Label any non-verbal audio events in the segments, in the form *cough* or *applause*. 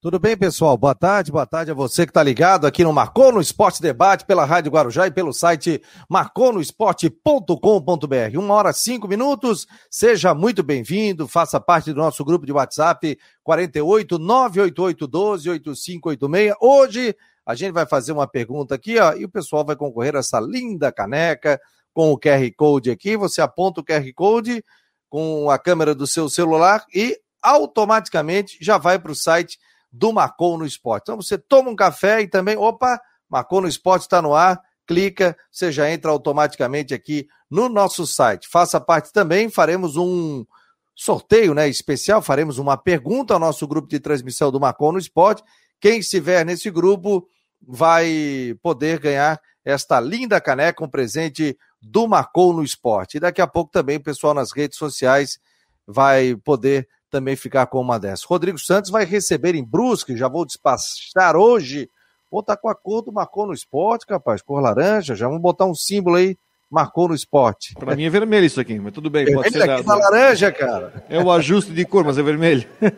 Tudo bem, pessoal? Boa tarde, boa tarde a você que está ligado aqui no Marcou no Esporte Debate pela Rádio Guarujá e pelo site marconosport.com.br. Uma hora cinco minutos, seja muito bem-vindo, faça parte do nosso grupo de WhatsApp 48 988 12 8586. Hoje a gente vai fazer uma pergunta aqui, ó, e o pessoal vai concorrer a essa linda caneca com o QR Code aqui. Você aponta o QR Code com a câmera do seu celular e automaticamente já vai para o site do Marcou no Esporte. Então você toma um café e também, opa, Marcou no Esporte está no ar, clica, você já entra automaticamente aqui no nosso site. Faça parte também, faremos um sorteio né, especial, faremos uma pergunta ao nosso grupo de transmissão do Marcou no Esporte. Quem estiver nesse grupo vai poder ganhar esta linda caneca, um presente do Marcou no Esporte. E daqui a pouco também o pessoal nas redes sociais vai poder também ficar com uma dessas. Rodrigo Santos vai receber em Brusque, já vou despachar hoje. Vou estar tá com a cor do Marcou no Esporte, capaz, cor laranja, já vamos botar um símbolo aí, Marcou no Esporte. Para mim é vermelho isso aqui, mas tudo bem. Pode ser aqui da laranja, cara. É o ajuste de cor, mas é vermelho. *laughs*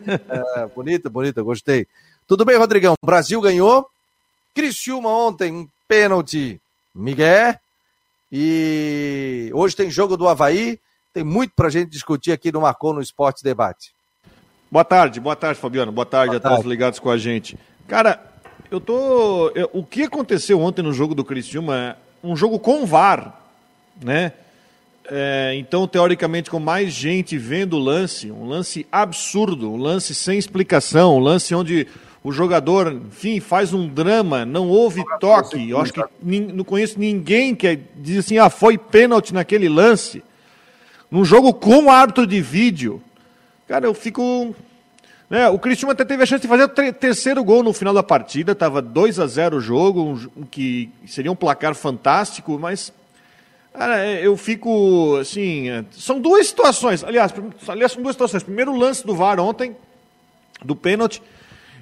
É, bonita, bonita, gostei. Tudo bem, Rodrigão? Brasil ganhou. Criciúma ontem, um pênalti. Miguel. E hoje tem jogo do Havaí. Tem muito para a gente discutir aqui no Marcou no Esporte Debate. Boa tarde, boa tarde, Fabiano. Boa tarde boa a tarde. todos ligados com a gente. Cara, eu tô. Eu, o que aconteceu ontem no jogo do Criciúma é um jogo com VAR, né? É, então, teoricamente, com mais gente vendo o lance, um lance absurdo, um lance sem explicação, um lance onde o jogador, enfim, faz um drama, não houve toque. Eu acho que não conheço ninguém que diz assim, ah, foi pênalti naquele lance. Num jogo com árbitro de vídeo, Cara, eu fico. Né, o Cristiano até teve a chance de fazer o terceiro gol no final da partida, estava 2 a 0 o jogo, um, que seria um placar fantástico, mas cara, é, eu fico assim. É, são duas situações, aliás, aliás, são duas situações. Primeiro, o lance do VAR ontem, do pênalti.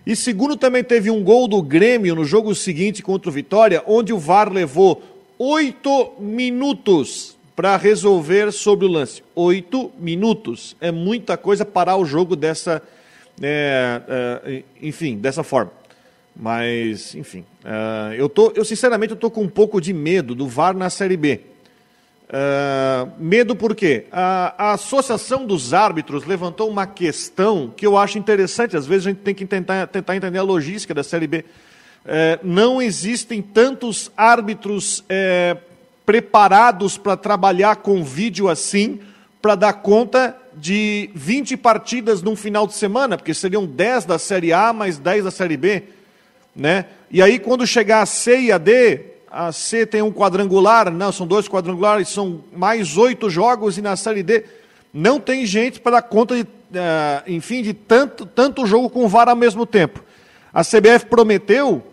E segundo, também teve um gol do Grêmio no jogo seguinte contra o Vitória, onde o VAR levou oito minutos para resolver sobre o lance. Oito minutos. É muita coisa parar o jogo dessa. É, enfim, dessa forma. Mas, enfim. É, eu, tô, eu, sinceramente, estou com um pouco de medo do VAR na Série B. É, medo por quê? A, a, Associação dos Árbitros levantou uma questão que eu acho interessante. Às vezes a gente tem que tentar, tentar entender a logística da Série B. Não existem tantos árbitros preparados para trabalhar com vídeo assim, para dar conta de 20 partidas num final de semana, porque seriam 10 da Série A mais 10 da Série B. Né? E aí, quando chegar a C e a D, a C tem um quadrangular, não, são dois quadrangulares, são mais oito jogos, e na Série D não tem gente para dar conta, de, uh, enfim, de tanto, tanto jogo com VAR ao mesmo tempo. A CBF prometeu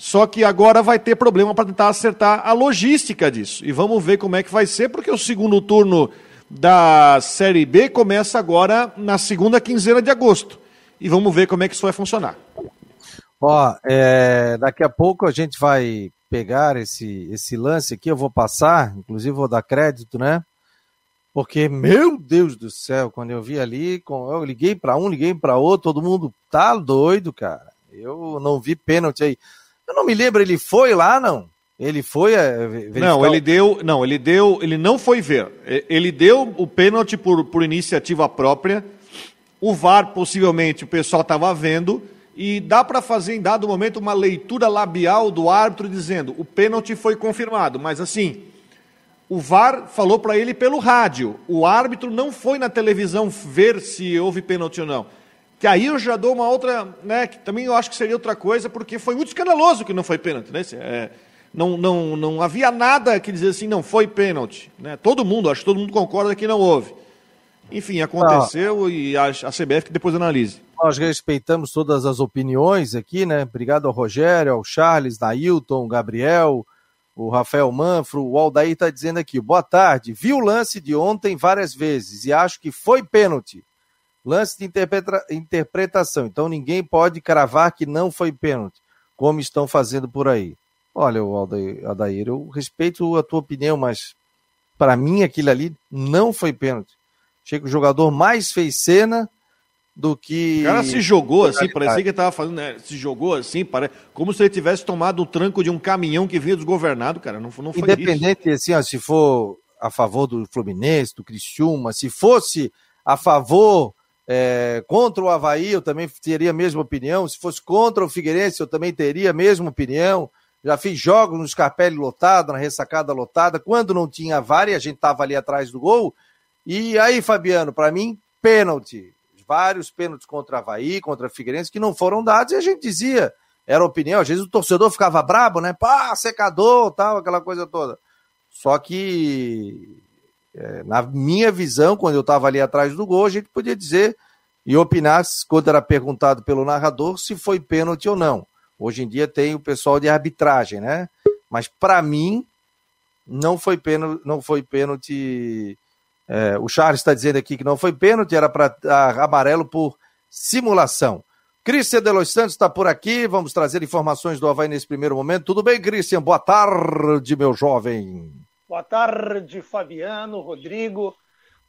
só que agora vai ter problema para tentar acertar a logística disso. E vamos ver como é que vai ser, porque o segundo turno da Série B começa agora na segunda quinzena de agosto. E vamos ver como é que isso vai funcionar. Ó, é, daqui a pouco a gente vai pegar esse, esse lance aqui, eu vou passar, inclusive vou dar crédito, né? Porque, meu Deus do céu, quando eu vi ali, eu liguei para um, liguei para outro, todo mundo tá doido, cara. Eu não vi pênalti aí. Eu não me lembro, ele foi lá, não? Ele foi é, verificar... Não, ele deu, não, ele deu, ele não foi ver. Ele deu o pênalti por, por iniciativa própria. O VAR possivelmente o pessoal estava vendo e dá para fazer em dado momento uma leitura labial do árbitro dizendo: "O pênalti foi confirmado", mas assim, o VAR falou para ele pelo rádio. O árbitro não foi na televisão ver se houve pênalti ou não. Que aí eu já dou uma outra, né, que também eu acho que seria outra coisa, porque foi muito escandaloso que não foi pênalti, né? É, não, não, não havia nada que dizia assim, não foi pênalti. Né? Todo mundo, acho que todo mundo concorda que não houve. Enfim, aconteceu ah, e a, a CBF que depois analise. Nós respeitamos todas as opiniões aqui, né? Obrigado ao Rogério, ao Charles, Nailton, Gabriel, o Rafael Manfro, o Aldair está dizendo aqui, boa tarde, vi o lance de ontem várias vezes e acho que foi pênalti. Lance de interpreta interpretação. Então ninguém pode cravar que não foi pênalti, como estão fazendo por aí. Olha, Aldair eu respeito a tua opinião, mas para mim aquilo ali não foi pênalti. Achei que o jogador mais fez cena do que. O cara se jogou assim, parecia que ele estava fazendo, né? Se jogou assim, parece, como se ele tivesse tomado o tranco de um caminhão que vinha desgovernado, cara. Não, não foi Independente, isso. assim, ó, se for a favor do Fluminense, do Criciúma, se fosse a favor é, contra o Havaí, eu também teria a mesma opinião. Se fosse contra o Figueirense, eu também teria a mesma opinião. Já fiz jogos no Scarpelli lotado, na ressacada lotada, quando não tinha VAR e a gente estava ali atrás do gol. E aí, Fabiano, para mim, pênalti. Vários pênaltis contra o Havaí, contra o Figueirense, que não foram dados, e a gente dizia, era opinião. Às vezes o torcedor ficava brabo, né? Pá, secador, tal, aquela coisa toda. Só que, é, na minha visão, quando eu estava ali atrás do gol, a gente podia dizer e opinar, quando era perguntado pelo narrador, se foi pênalti ou não. Hoje em dia tem o pessoal de arbitragem, né? Mas para mim não foi pênalti, não foi pênalti. É, o Charles está dizendo aqui que não foi pênalti, era para amarelo por simulação. Cristian de Los Santos está por aqui, vamos trazer informações do Havaí nesse primeiro momento. Tudo bem, Cristian? Boa tarde, meu jovem. Boa tarde, Fabiano, Rodrigo,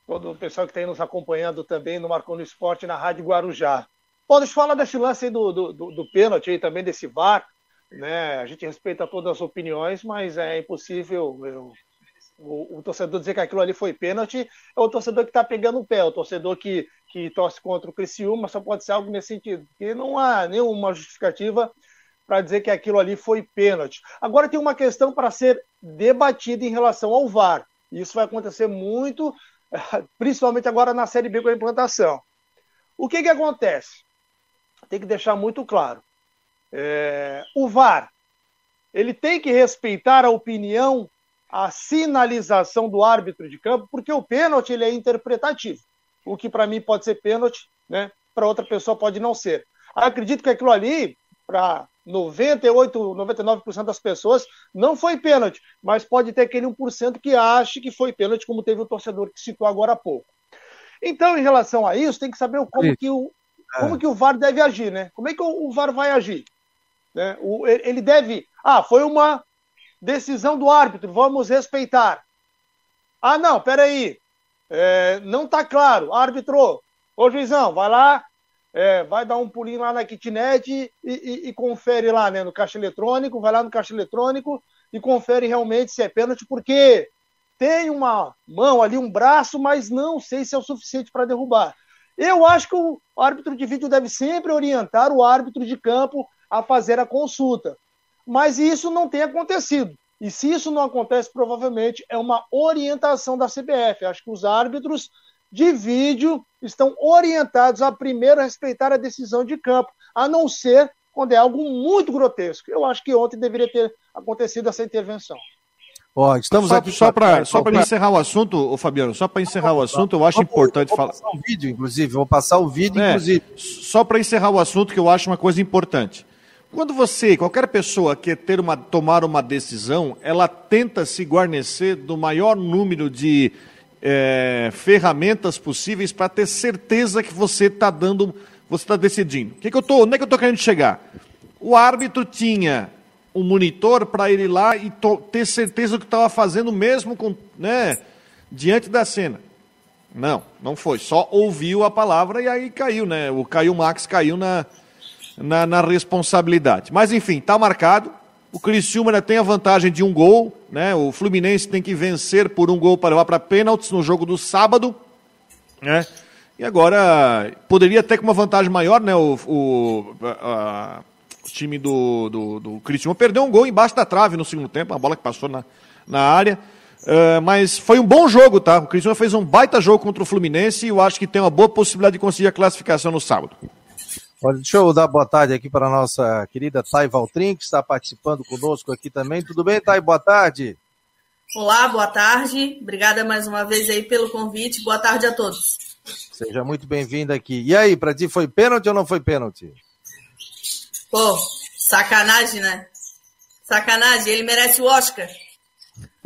todo o pessoal que está aí nos acompanhando também no Marcou Esporte na Rádio Guarujá. Pode falar desse lance aí do, do, do, do pênalti aí também, desse VAR. Né? A gente respeita todas as opiniões, mas é impossível eu, o, o, torcedor dizer que aquilo ali foi pênalti. É o torcedor que está pegando o pé, o torcedor que, que torce contra o Criciúma, só pode ser algo nesse sentido. Porque não há nenhuma justificativa para dizer que aquilo ali foi pênalti. Agora tem uma questão para ser debatida em relação ao VAR. Isso vai acontecer muito, *laughs* principalmente agora na Série B com a implantação. O que, que acontece? tem que deixar muito claro. É, o VAR, ele tem que respeitar a opinião, a sinalização do árbitro de campo, porque o pênalti ele é interpretativo. O que para mim pode ser pênalti, né? Para outra pessoa pode não ser. Acredito que aquilo ali, para 98, 99% das pessoas, não foi pênalti, mas pode ter aquele 1% que ache que foi pênalti, como teve o torcedor que citou agora há pouco. Então, em relação a isso, tem que saber como que o, como é. que o VAR deve agir, né? Como é que o, VAR vai agir? Né? O, ele deve. Ah, foi uma decisão do árbitro, vamos respeitar. Ah, não, peraí. É, não tá claro. Árbitro, ô juizão, vai lá, é, vai dar um pulinho lá na kitnet e, e, e, confere lá, né, no caixa eletrônico, vai lá no caixa eletrônico e confere realmente se é pênalti, porque tem uma mão ali, um braço, mas não sei se é o suficiente para derrubar. Eu acho que o árbitro de vídeo deve sempre orientar o árbitro de campo a fazer a consulta. Mas isso não tem acontecido. E se isso não acontece, provavelmente é uma orientação da CBF. Acho que os árbitros de vídeo estão orientados a primeiro respeitar a decisão de campo, a não ser quando é algo muito grotesco. Eu acho que ontem deveria ter acontecido essa intervenção. Ó, estamos só, aqui só para só para encerrar o assunto, ô Fabiano, só para encerrar o assunto, eu acho vou, importante vou falar. Vou passar o vídeo, inclusive, vou passar o vídeo, é, inclusive. Só para encerrar o assunto, que eu acho uma coisa importante. Quando você, qualquer pessoa quer ter uma, tomar uma decisão, ela tenta se guarnecer do maior número de é, ferramentas possíveis para ter certeza que você está dando, você está decidindo. Que que eu tô, onde é que eu estou querendo chegar? O árbitro tinha um monitor para ele ir lá e ter certeza do que estava fazendo mesmo com, né, diante da cena. Não, não foi. Só ouviu a palavra e aí caiu, né? O Caio Max caiu na, na, na responsabilidade. Mas enfim, está marcado. O Criciúma ainda tem a vantagem de um gol, né? O Fluminense tem que vencer por um gol para levar para pênaltis no jogo do sábado, né? E agora poderia ter com uma vantagem maior, né? O, o a, time do, do, do Cristiano perdeu um gol embaixo da trave no segundo tempo, uma bola que passou na, na área. Uh, mas foi um bom jogo, tá? O Cristiano fez um baita jogo contra o Fluminense e eu acho que tem uma boa possibilidade de conseguir a classificação no sábado. Olha, deixa eu dar boa tarde aqui para a nossa querida Thay Valtrin, que está participando conosco aqui também. Tudo bem, Thay? Boa tarde. Olá, boa tarde. Obrigada mais uma vez aí pelo convite. Boa tarde a todos. Seja muito bem-vindo aqui. E aí, para ti foi pênalti ou não foi pênalti? Pô, sacanagem, né? Sacanagem, ele merece o Oscar. *laughs*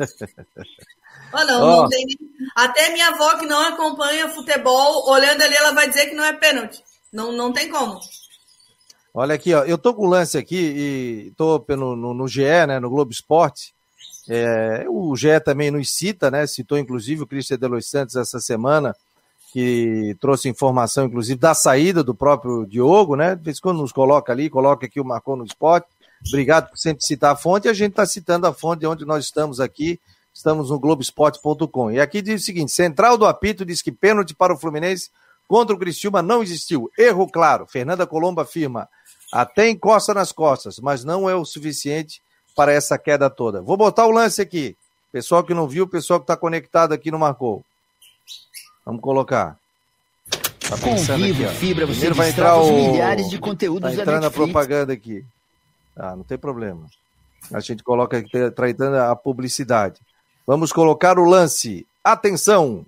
oh, não, oh. não tem... Até minha avó que não acompanha futebol, olhando ali, ela vai dizer que não é pênalti. Não, não tem como. Olha aqui, ó, eu tô com o lance aqui e tô no, no, no GE, né, no Globo Esporte. É, o GE também nos cita, né, citou inclusive o Cristian de Los Santos essa semana, que trouxe informação, inclusive, da saída do próprio Diogo, né? De vez em quando nos coloca ali, coloca aqui o Marcou no Esporte. Obrigado por sempre citar a fonte. A gente está citando a fonte de onde nós estamos aqui. Estamos no Globoesporte.com. E aqui diz o seguinte: Central do Apito diz que pênalti para o Fluminense contra o Criciúma não existiu. Erro claro. Fernanda Colombo afirma: até encosta nas costas, mas não é o suficiente para essa queda toda. Vou botar o lance aqui. Pessoal que não viu, pessoal que está conectado aqui no Marcou. Vamos colocar. Tá pensando aqui, ó. Fibra, Primeiro vai entrar o... milhares de conteúdos tá entrando a propaganda aqui. Ah, não tem problema. A gente coloca aqui, tá entrando a publicidade. Vamos colocar o lance. Atenção!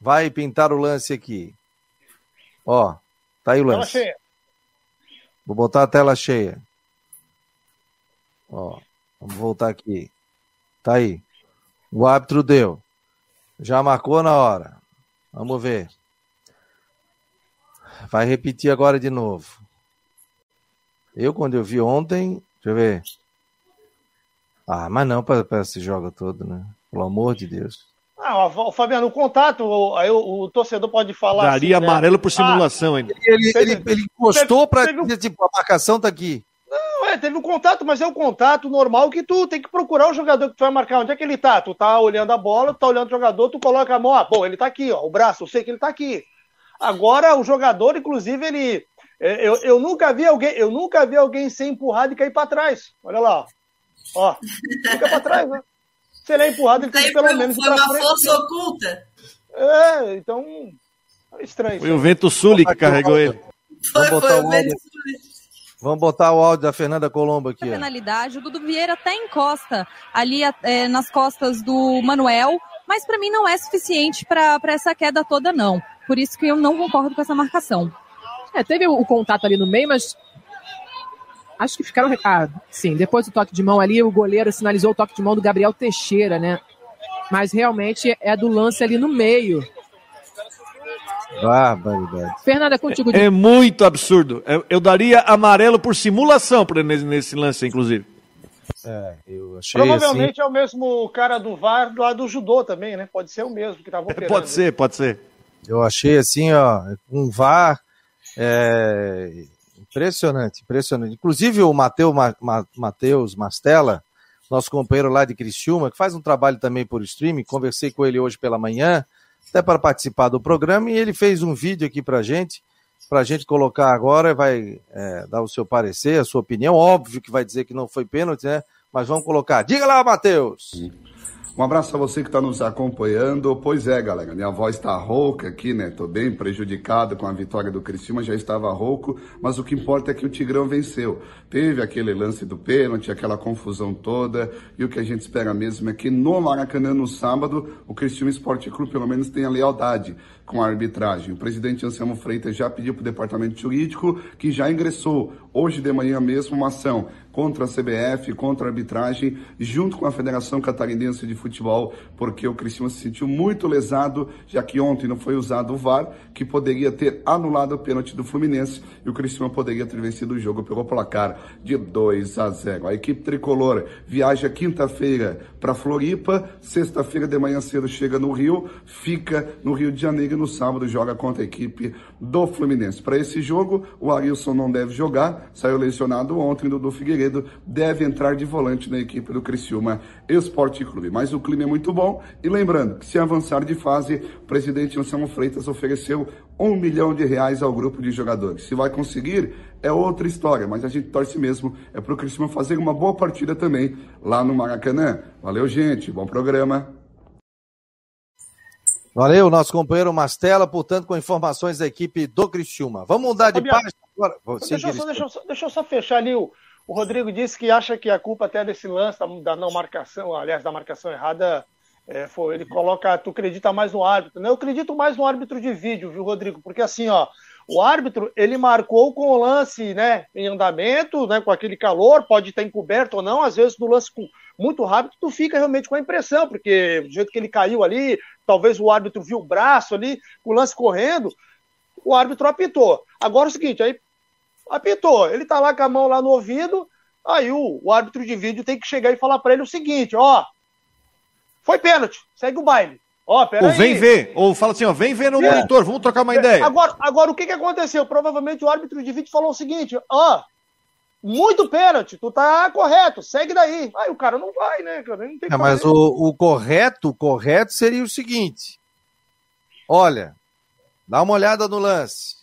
Vai pintar o lance aqui. Ó, tá aí o lance. Vou botar a tela cheia. Ó, vamos voltar aqui. Tá aí. O árbitro deu. Já marcou na hora. Vamos ver. Vai repetir agora de novo. Eu, quando eu vi ontem, deixa eu ver. Ah, mas não para esse jogo todo, né? Pelo amor de Deus. Ah, o Fabiano, o contato, aí o, o, torcedor pode falar. Daria assim, né? amarelo por simulação ah, ainda. Ele, ele, ele encostou para dizer, tipo, a marcação tá aqui. Não, é, teve um contato, mas é o um contato normal que tu tem que procurar o jogador que tu vai marcar. Onde é que ele tá? Tu tá olhando a bola, tu tá olhando o jogador, tu coloca a mão, ah, bom, ele tá aqui, ó, o braço, eu sei que ele tá aqui. Agora, o jogador, inclusive, ele. É, eu, eu nunca vi alguém, eu nunca vi alguém ser empurrado e cair para trás. Olha lá, ó. Fica para trás, né? Se ele é empurrado, ele tem que pelo menos. Foi uma frente, força oculta. É, então. É estranho. Foi o vento sul que carregou ele. Foi, Vamos botar foi o vento Vamos botar o áudio da Fernanda Colombo aqui. A penalidade, o Dudu Vieira até encosta ali é, nas costas do Manuel, mas para mim não é suficiente para essa queda toda, não. Por isso que eu não concordo com essa marcação. É, teve o, o contato ali no meio, mas acho que ficaram. Ah, sim, depois do toque de mão ali, o goleiro sinalizou o toque de mão do Gabriel Teixeira, né? Mas realmente é do lance ali no meio. Barbaridade. Fernanda, é contigo. É, é muito absurdo. Eu, eu, daria amarelo por simulação pra, nesse, nesse lance, inclusive. É, eu achei Provavelmente assim... é o mesmo cara do VAR lá do judô também, né? Pode ser o mesmo que tava operando. Pode ser, pode ser. Eu achei assim, ó, um VAR é, impressionante, impressionante. Inclusive o Mateus Mastella, nosso companheiro lá de Criciúma, que faz um trabalho também por streaming, conversei com ele hoje pela manhã, até para participar do programa, e ele fez um vídeo aqui para gente, para a gente colocar agora, vai é, dar o seu parecer, a sua opinião, óbvio que vai dizer que não foi pênalti, né? Mas vamos colocar. Diga lá, Matheus! Um abraço a você que está nos acompanhando. Pois é, galera, minha voz está rouca aqui, né? Tô bem prejudicado com a vitória do Criciúma, já estava rouco, mas o que importa é que o Tigrão venceu. Teve aquele lance do pênalti, aquela confusão toda, e o que a gente espera mesmo é que no Maracanã, no sábado, o Criciúma Esporte Clube pelo menos tenha lealdade com a arbitragem. O presidente Anselmo Freitas já pediu para o departamento jurídico, que já ingressou hoje de manhã mesmo uma ação contra a CBF, contra a arbitragem, junto com a Federação Catarinense de Futebol, porque o Criciúma se sentiu muito lesado, já que ontem não foi usado o VAR, que poderia ter anulado o pênalti do Fluminense e o Criciúma poderia ter vencido o jogo pelo placar de 2 a 0. A equipe tricolor viaja quinta-feira para Floripa, sexta-feira de manhã cedo chega no Rio, fica no Rio de Janeiro e no sábado joga contra a equipe do Fluminense. Para esse jogo, o Arilson não deve jogar, saiu lesionado ontem do, do Figueiredo, deve entrar de volante na equipe do Criciúma Esporte Clube. Mas o clima é muito bom e lembrando que se avançar de fase, o presidente Anselmo Freitas ofereceu um milhão de reais ao grupo de jogadores. Se vai conseguir, é outra história, mas a gente torce mesmo é para o Criciúma fazer uma boa partida também lá no Maracanã. Valeu, gente, bom programa. Valeu, nosso companheiro Mastela, portanto, com informações da equipe do Criciúma. Vamos mudar de página agora. Deixa eu, só, deixa, eu só, deixa eu só fechar ali. O, o Rodrigo disse que acha que a culpa até desse lance da, da não marcação, aliás, da marcação errada, é, foi, ele coloca, tu acredita mais no árbitro. Né? Eu acredito mais no árbitro de vídeo, viu, Rodrigo? Porque assim, ó, o árbitro, ele marcou com o lance, né, em andamento, né, com aquele calor, pode estar encoberto ou não, às vezes no lance muito rápido, tu fica realmente com a impressão, porque do jeito que ele caiu ali, talvez o árbitro viu o braço ali, o lance correndo, o árbitro apitou. Agora é o seguinte, aí apitou, ele tá lá com a mão lá no ouvido, aí o, o árbitro de vídeo tem que chegar e falar para ele o seguinte, ó, foi pênalti, segue o baile. Ó, ou vem ver, ou fala assim, ó, vem ver no é. monitor, vamos trocar uma ideia. Agora, agora o que, que aconteceu? Provavelmente o árbitro de vídeo falou o seguinte, ó, muito pênalti, tu tá correto, segue daí. Aí o cara não vai, né, cara? Não tem é, mas o, o correto, o correto seria o seguinte: olha, dá uma olhada no lance.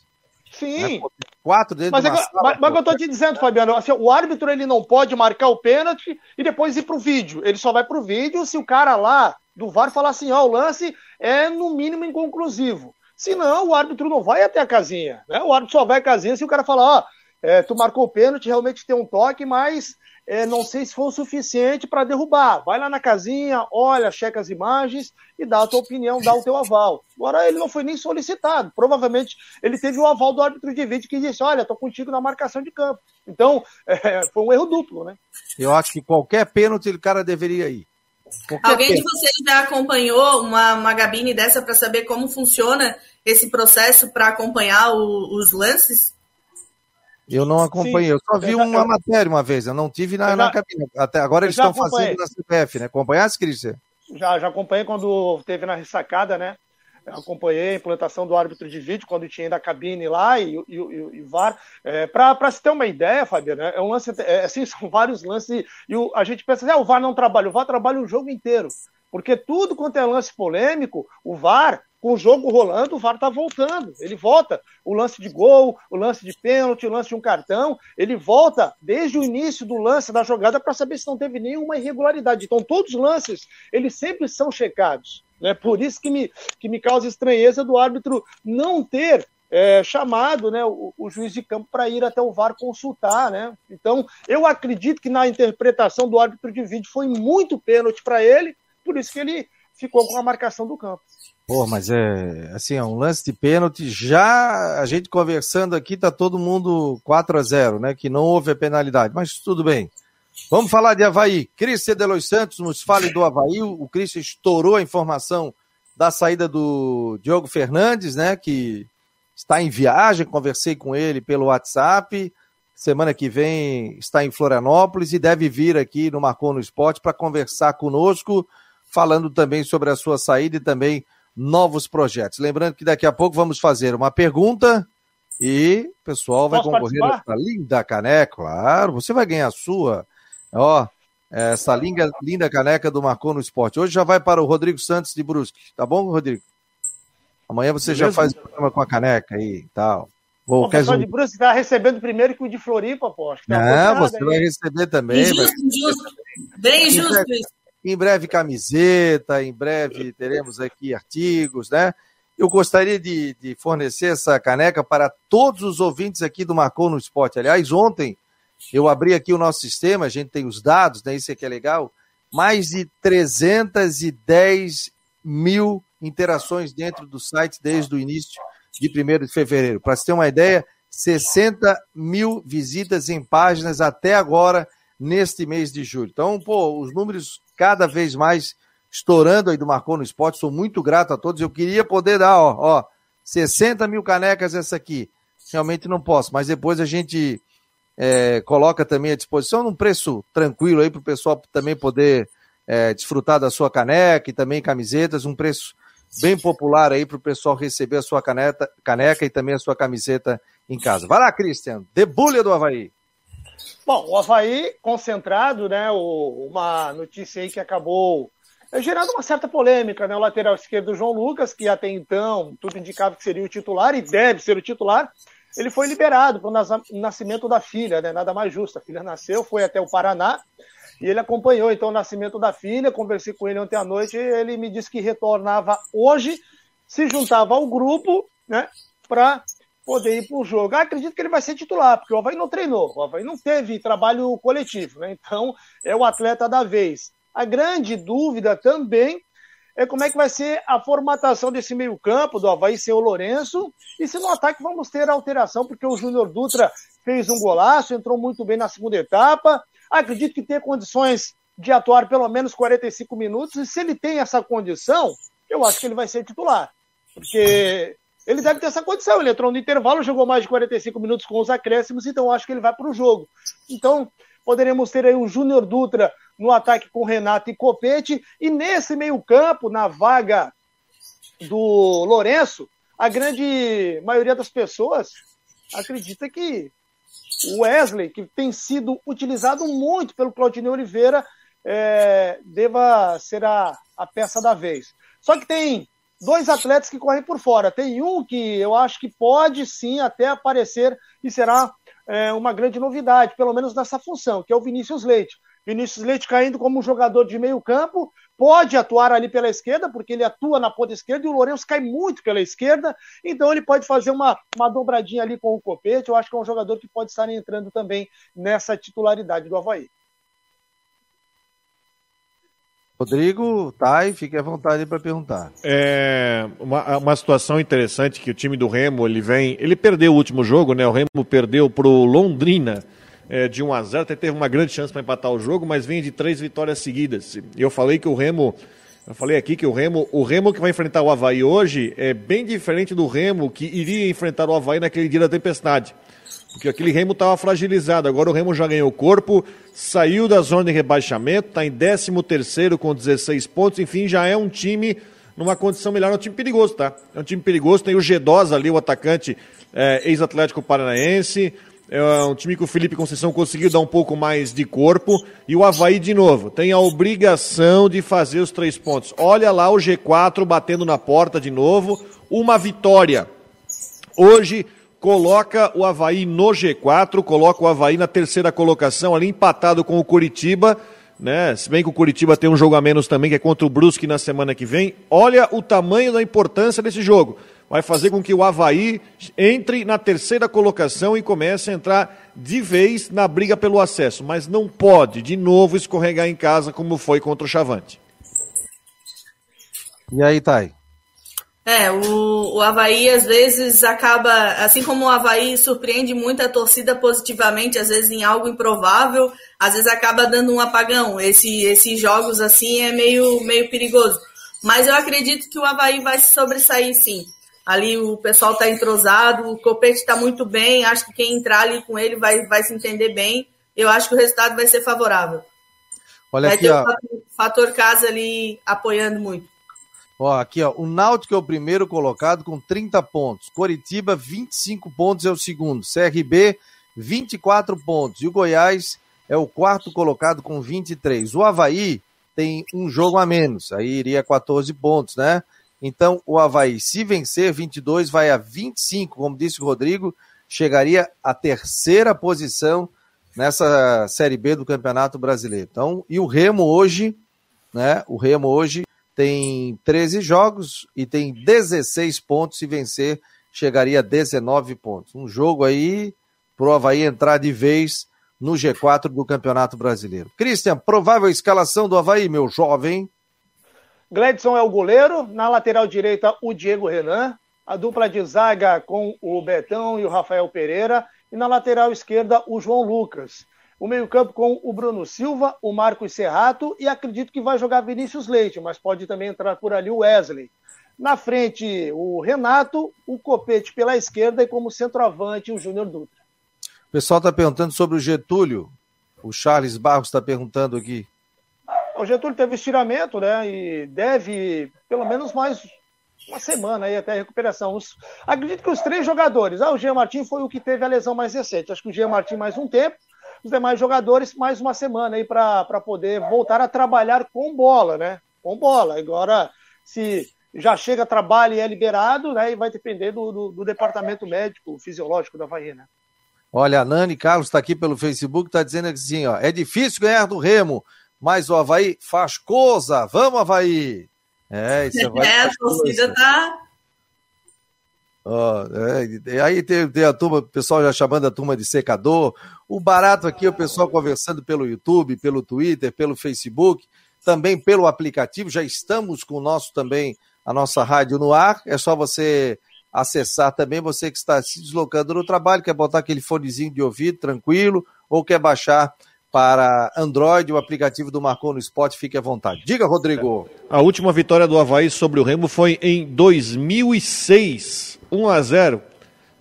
Sim. Né? Quatro dentro mas, de uma é, sala, mas, mas eu tô te dizendo, Fabiano, assim, o árbitro ele não pode marcar o pênalti e depois ir pro vídeo. Ele só vai pro vídeo se o cara lá do VAR falar assim, ó, o lance é no mínimo inconclusivo. Senão, o árbitro não vai até a casinha. Né? O árbitro só vai à casinha se o cara falar, ó, é, tu marcou o pênalti, realmente tem um toque, mas é, não sei se foi o suficiente para derrubar. Vai lá na casinha, olha, checa as imagens e dá a tua opinião, dá o teu aval. Agora ele não foi nem solicitado. Provavelmente ele teve o aval do árbitro de vídeo que disse: Olha, tô contigo na marcação de campo. Então, *laughs* é, foi um erro duplo, né? Eu acho que qualquer pênalti o cara deveria ir. Qualquer Alguém de vocês já acompanhou uma, uma gabine dessa para saber como funciona esse processo para acompanhar o, os lances? Eu não acompanhei, Sim, eu só vi eu uma matéria uma vez, eu não tive na, já, na cabine. Até agora eles estão fazendo na CPF, né? Acompanhasse, Cristian? Já, já acompanhei quando teve na ressacada, né? Acompanhei a implantação do árbitro de vídeo quando tinha ainda a cabine lá e, e, e, e VAR. É, Para se ter uma ideia, Fabiano, é um lance, é, assim, *laughs* são vários lances e, o, a gente pensa, assim, ah, o VAR não trabalha, o VAR trabalha o jogo inteiro. Porque tudo quanto é lance polêmico, o VAR com o jogo rolando, o VAR está voltando. Ele volta. O lance de gol, o lance de pênalti, o lance de um cartão, ele volta desde o início do lance da jogada para saber se não teve nenhuma irregularidade. Então, todos os lances, eles sempre são checados. Né? Por isso que me, que me causa estranheza do árbitro não ter é, chamado né, o, o, juiz de campo para ir até o VAR consultar. Né? Então, eu acredito que na interpretação do árbitro de vídeo foi muito pênalti para ele, por isso que ele ficou com a marcação do campo. Pô, mas é assim, é um lance de pênalti. Já a gente conversando aqui, tá todo mundo 4 a 0 né? Que não houve a penalidade, mas tudo bem. Vamos falar de Havaí. Cristian Delois Santos nos fale do Havaí. O Cristian estourou a informação da saída do Diogo Fernandes, né? Que está em viagem. Conversei com ele pelo WhatsApp. Semana que vem está em Florianópolis e deve vir aqui no Marcou no Esporte para conversar conosco, falando também sobre a sua saída e também novos projetos. Lembrando que daqui a pouco vamos fazer uma pergunta e o pessoal vai Posso concorrer a essa linda caneca, claro, você vai ganhar a sua. Ó, essa linda, linda caneca do Marcou no Esporte. Hoje já vai para o Rodrigo Santos de Brusque, tá bom, Rodrigo? Amanhã você Beleza? já faz o programa com a caneca aí e tal. Vou, o pessoal de Brusque está recebendo primeiro que o de Floripa, pô. Tá Não, você aí. vai receber também. Injusto, injusto. Bem injusto isso. Em breve camiseta, em breve teremos aqui artigos, né? Eu gostaria de, de, fornecer essa caneca para todos os ouvintes aqui do Marcou no Esporte. Aliás, ontem eu abri aqui o nosso sistema, a gente tem os dados, né? Isso aqui é legal. Mais de 310 mil interações dentro do site desde o início de 1 de fevereiro. Para você ter uma ideia, 60 mil visitas em páginas até agora neste mês de julho. Então, pô, os números cada vez mais estourando aí do Marcou no Esporte. Sou muito grato a todos. Eu queria poder dar, ó, ó, 60 mil canecas essa aqui. Realmente não posso, mas depois a gente é, coloca também à disposição num preço tranquilo aí para o pessoal também poder é, desfrutar da sua caneca e também camisetas, um preço bem popular aí para o pessoal receber a sua caneta, caneca e também a sua camiseta em casa. Vai lá, Christian, debulha do Havaí. Bom, o Havaí concentrado, né? O, uma notícia aí que acabou é, gerando uma certa polêmica, né? O lateral esquerdo João Lucas, que até então tudo indicava que seria o titular e deve ser o titular, ele foi liberado para o nascimento da filha, né? Nada mais justo. A filha nasceu, foi até o Paraná e ele acompanhou então o nascimento da filha. Conversei com ele ontem à noite. ele me disse que retornava hoje, se juntava ao grupo, né? Para poder ir para o jogo. Ah, acredito que ele vai ser titular, porque o Havaí não treinou, o Havaí não teve trabalho coletivo, né? Então é o atleta da vez. A grande dúvida também é como é que vai ser a formatação desse meio-campo do Havaí sem o Lourenço e se no ataque vamos ter alteração, porque o Júnior Dutra fez um golaço, entrou muito bem na segunda etapa. Acredito que tem condições de atuar pelo menos 45 minutos, e se ele tem essa condição, eu acho que ele vai ser titular. Porque ele deve ter essa condição. Ele entrou no intervalo, jogou mais de 45 minutos com os acréscimos, então acho que ele vai para o jogo. Então, poderemos ter aí o Júnior Dutra no ataque com Renato e Copete, e nesse meio-campo, na vaga do Lourenço, a grande maioria das pessoas acredita que o Wesley, que tem sido utilizado muito pelo Claudinei Oliveira, é, deva ser a, a peça da vez. Só que tem dois atletas que correm por fora. Tem um que eu acho que pode sim até aparecer e será é, uma grande novidade, pelo menos nessa função, que é o Vinícius Leite. Vinícius Leite caindo como um jogador de meio campo, pode atuar ali pela esquerda, porque ele atua na ponta esquerda e o Lourenço cai muito pela esquerda, então ele pode fazer uma, uma dobradinha ali com o Copete. Eu acho que é um jogador que pode estar entrando também nessa titularidade do Havaí. Rodrigo, Thay, fique à vontade para perguntar. É uma, uma situação interessante que o time do Remo, ele vem, ele perdeu o último jogo, né? O Remo perdeu pro Londrina é, de 1 a 0, até teve uma grande chance para empatar o jogo, mas vem de três vitórias seguidas. Eu falei que o Remo, eu falei aqui que o Remo, o Remo que vai enfrentar o Havaí hoje é bem diferente do Remo que iria enfrentar o Havaí naquele dia da tempestade. Porque aquele Remo estava fragilizado, agora o Remo já ganhou corpo, saiu da zona de rebaixamento, está em 13 terceiro com 16 pontos, enfim, já é um time numa condição melhor, é um time perigoso, tá? É um time perigoso, tem o Gedosa ali, o atacante é, ex-atlético paranaense, é um time que o Felipe Conceição conseguiu dar um pouco mais de corpo. E o Havaí, de novo, tem a obrigação de fazer os três pontos. Olha lá o G4 batendo na porta de novo. Uma vitória. Hoje coloca o Havaí no G4, coloca o Havaí na terceira colocação, ali empatado com o Curitiba. Né? Se bem que o Curitiba tem um jogo a menos também, que é contra o Brusque na semana que vem. Olha o tamanho da importância desse jogo vai fazer com que o Havaí entre na terceira colocação e comece a entrar de vez na briga pelo acesso, mas não pode de novo escorregar em casa como foi contra o Chavante. E aí, Thay? É, o, o Havaí às vezes acaba, assim como o Havaí surpreende muito a torcida positivamente, às vezes em algo improvável, às vezes acaba dando um apagão. Esse, esses jogos assim é meio, meio perigoso. Mas eu acredito que o Havaí vai se sobressair sim. Ali o pessoal está entrosado, o Copete está muito bem. Acho que quem entrar ali com ele vai, vai se entender bem. Eu acho que o resultado vai ser favorável. Olha vai aqui, ter o fator, fator casa ali apoiando muito. Ó, aqui, ó. O Náutico é o primeiro colocado com 30 pontos. Coritiba, 25 pontos é o segundo. CRB, 24 pontos. E o Goiás é o quarto colocado com 23. O Havaí tem um jogo a menos. Aí iria 14 pontos, né? Então, o Havaí, se vencer 22, vai a 25, como disse o Rodrigo, chegaria à terceira posição nessa Série B do Campeonato Brasileiro. Então, e o Remo hoje, né? O Remo hoje tem 13 jogos e tem 16 pontos. Se vencer, chegaria a 19 pontos. Um jogo aí pro Havaí entrar de vez no G4 do Campeonato Brasileiro. Christian, provável escalação do Havaí, meu jovem. Gledson é o goleiro, na lateral direita o Diego Renan, a dupla de zaga com o Betão e o Rafael Pereira, e na lateral esquerda o João Lucas. O meio-campo com o Bruno Silva, o Marcos Serrato e acredito que vai jogar Vinícius Leite, mas pode também entrar por ali o Wesley. Na frente, o Renato, o Copete pela esquerda e como centroavante o Júnior Dutra. O pessoal está perguntando sobre o Getúlio. O Charles Barros está perguntando aqui. O Getúlio teve estiramento, né? E deve pelo menos mais uma semana aí até a recuperação. Os, acredito que os três jogadores. Ah, o Jean Martin foi o que teve a lesão mais recente. Acho que o Jean Martin mais um tempo. Os demais jogadores mais uma semana aí para poder voltar a trabalhar com bola, né? Com bola. Agora, se já chega, trabalho e é liberado, né? E vai depender do, do, do departamento médico, fisiológico da Bahia, né? Olha, a Nani Carlos está aqui pelo Facebook, está dizendo assim, ó, é difícil ganhar do Remo, mas o Havaí faz coisa. Vamos, Havaí! É, isso *laughs* Havaí É, a torcida tá. Ó, é, aí tem, tem, a turma, o pessoal já chamando a turma de secador. O barato aqui, o pessoal conversando pelo YouTube, pelo Twitter, pelo Facebook, também pelo aplicativo. Já estamos com o nosso também, a nossa rádio no ar. É só você acessar também, você que está se deslocando no trabalho, quer botar aquele fonezinho de ouvido tranquilo, ou quer baixar para Android, o aplicativo do Marcou no Spot, fique à vontade. Diga, Rodrigo. A última vitória do Havaí sobre o Remo foi em 2006, 1 a 0.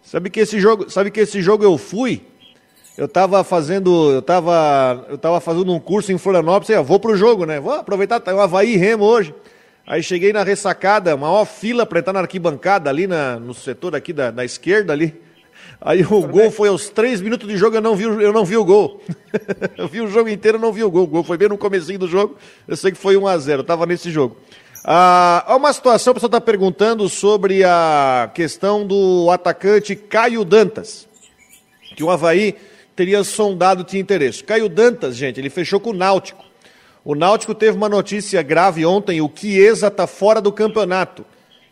Sabe que esse jogo, sabe que esse jogo eu fui? Eu estava fazendo, eu tava, eu tava fazendo um curso em Florianópolis, eu vou pro jogo, né? Vou aproveitar, tá o Havaí Remo hoje. Aí cheguei na ressacada, maior fila para entrar na arquibancada ali na, no setor aqui da, da esquerda ali. Aí o Tudo gol bem? foi aos três minutos de jogo, eu não vi, eu não vi o gol. *laughs* eu vi o jogo inteiro, não vi o gol. O gol foi bem no comecinho do jogo, eu sei que foi 1 a 0 eu tava nesse jogo. Ah, há uma situação, o pessoal está perguntando sobre a questão do atacante Caio Dantas, que o Havaí teria sondado tinha interesse. Caio Dantas, gente, ele fechou com o Náutico. O Náutico teve uma notícia grave ontem, o Chiesa está fora do campeonato.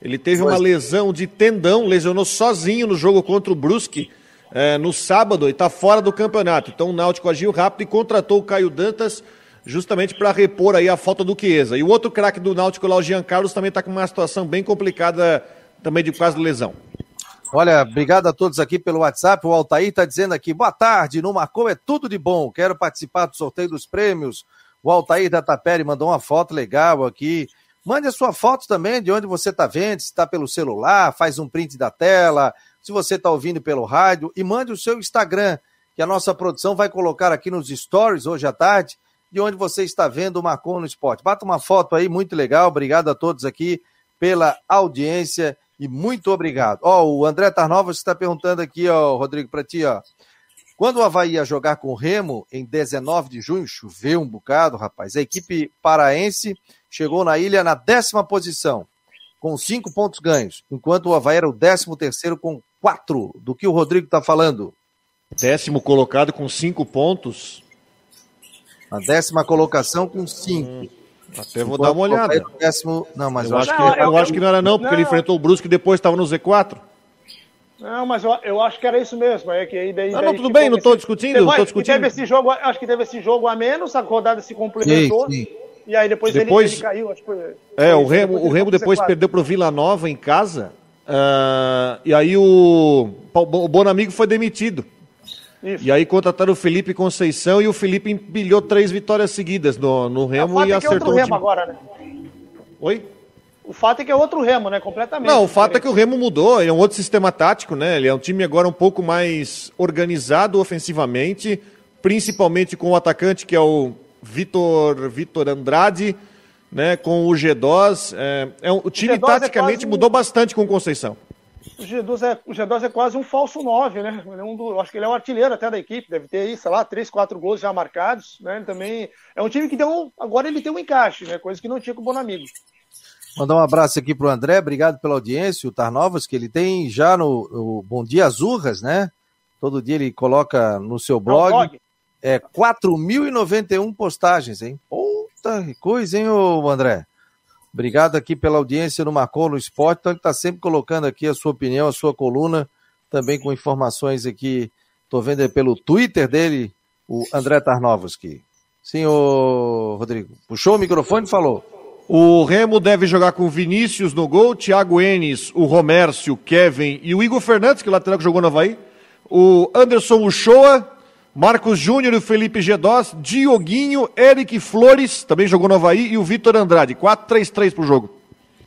Ele teve uma lesão de tendão, lesionou sozinho no jogo contra o Brusque eh, no sábado e está fora do campeonato. Então o Náutico agiu rápido e contratou o Caio Dantas justamente para repor aí a falta do Chiesa. E o outro craque do Náutico lá, o Jean Carlos, também está com uma situação bem complicada também de quase lesão. Olha, obrigado a todos aqui pelo WhatsApp. O Altair está dizendo aqui, boa tarde, no Marcou é tudo de bom. Quero participar do sorteio dos prêmios. O Altair da Tapere mandou uma foto legal aqui. Mande a sua foto também de onde você está vendo, se está pelo celular, faz um print da tela, se você está ouvindo pelo rádio, e mande o seu Instagram, que a nossa produção vai colocar aqui nos stories hoje à tarde de onde você está vendo o Marcon no Esporte. Bata uma foto aí, muito legal. Obrigado a todos aqui pela audiência e muito obrigado. Ó, oh, o André Tarnovas está perguntando aqui, ó, Rodrigo, para ti, ó. Quando o Havaí ia jogar com o Remo, em 19 de junho, choveu um bocado, rapaz. A equipe paraense chegou na ilha na décima posição, com cinco pontos ganhos, enquanto o Havaí era o décimo terceiro com quatro. Do que o Rodrigo está falando? Décimo colocado com cinco pontos. A décima colocação com cinco. Hum, até vou dar uma olhada. Décimo... Não, mas eu, acho, que, eu, eu acho que não era não, porque não. ele enfrentou o Brusque e depois estava no Z4. Não, mas eu, eu, acho que era isso mesmo. É que daí, não, não, tudo bem, não estou discutindo, estou discutindo. Teve esse jogo, acho que teve esse jogo a menos, a rodada se complementou. Sim, sim. E aí depois, depois ele, ele caiu. Acho que foi, é, o Remo, o Remo depois perdeu para o Vila Nova em casa. Uh, e aí o, o Bonamigo foi demitido. Isso. E aí contrataram o Felipe Conceição e o Felipe empilhou três vitórias seguidas no, no Remo é, e acertou. É outro Remo agora, né? Oi? O fato é que é outro Remo, né? Completamente. Não, o fato é que o Remo mudou, ele é um outro sistema tático, né? Ele é um time agora um pouco mais organizado ofensivamente, principalmente com o atacante que é o Vitor, Vitor Andrade, né? Com o G2. É, é um, o time o taticamente é mudou bastante com o Conceição. O G2 é, o G2 é quase um falso 9, né? É um do, acho que ele é um artilheiro até da equipe, deve ter aí, sei lá, 3, 4 gols já marcados, né? Ele também é um time que deu, agora ele tem um encaixe, né? Coisa que não tinha com o Bonamigo. Mandar um abraço aqui pro André, obrigado pela audiência, o Tarnovas, que ele tem já no, no Bom Dia Azurras, né? Todo dia ele coloca no seu blog. É, blog. É 4.091 postagens, hein? Puta que coisa, hein, ô André? Obrigado aqui pela audiência no Marcou no Esporte, então ele está sempre colocando aqui a sua opinião, a sua coluna, também com informações aqui. Estou vendo pelo Twitter dele, o André Tarnovski. Senhor Rodrigo, puxou o microfone e falou. O Remo deve jogar com Vinícius no gol, Thiago Enes, o Romércio, Kevin e o Igor Fernandes, que é o lateral que jogou no Havaí. O Anderson Uchoa, Marcos Júnior e o Felipe Gedós, Dioguinho, Eric Flores, também jogou no Havaí, e o Vitor Andrade. 4-3-3 pro jogo.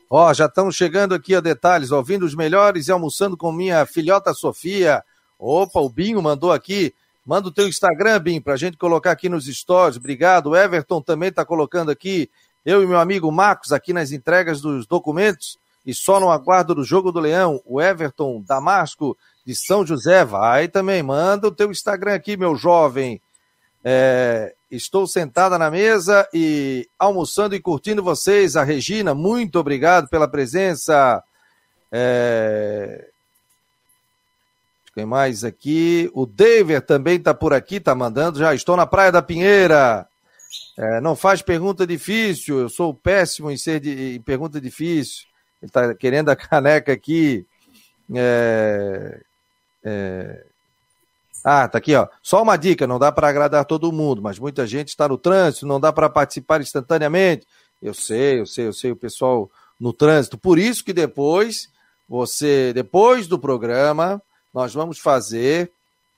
Ó, já estamos chegando aqui a detalhes, ouvindo os melhores e almoçando com minha filhota Sofia. Opa, o Binho mandou aqui. Manda o teu Instagram, Binho, pra gente colocar aqui nos stories. Obrigado. O Everton também tá colocando aqui. Eu e meu amigo Marcos aqui nas entregas dos documentos e só no aguardo do jogo do Leão. O Everton Damasco de São José. Vai também, manda o teu Instagram aqui, meu jovem. É, estou sentada na mesa e almoçando e curtindo vocês. A Regina, muito obrigado pela presença. É... Quem mais aqui? O David também está por aqui, está mandando. Já estou na Praia da Pinheira. É, não faz pergunta difícil, eu sou péssimo em, ser de, em pergunta difícil. Ele está querendo a caneca aqui. É, é... Ah, tá aqui, ó. Só uma dica: não dá para agradar todo mundo, mas muita gente está no trânsito, não dá para participar instantaneamente. Eu sei, eu sei, eu sei, o pessoal no trânsito. Por isso que depois, você, depois do programa, nós vamos fazer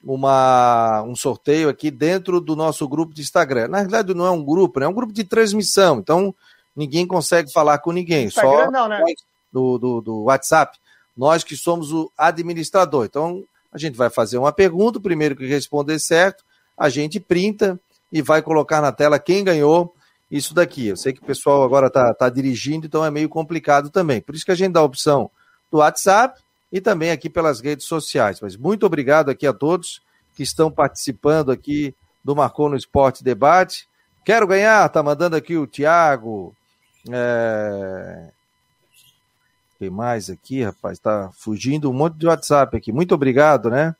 uma, um sorteio aqui dentro do nosso grupo de Instagram. Na verdade, não é um grupo, né? é um grupo de transmissão. Então, ninguém consegue falar com ninguém. Instagram, só não, né? do, do, do WhatsApp. Nós que somos o administrador. Então, a gente vai fazer uma pergunta, o primeiro que responder certo, a gente printa e vai colocar na tela quem ganhou isso daqui. Eu sei que o pessoal agora está tá dirigindo, então é meio complicado também. Por isso que a gente dá a opção do WhatsApp e também aqui pelas redes sociais. Mas muito obrigado aqui a todos que estão participando aqui do Marcou no Esporte Debate. Quero ganhar, tá mandando aqui o Tiago. É... Tem mais aqui, rapaz? Tá fugindo um monte de WhatsApp aqui. Muito obrigado, né?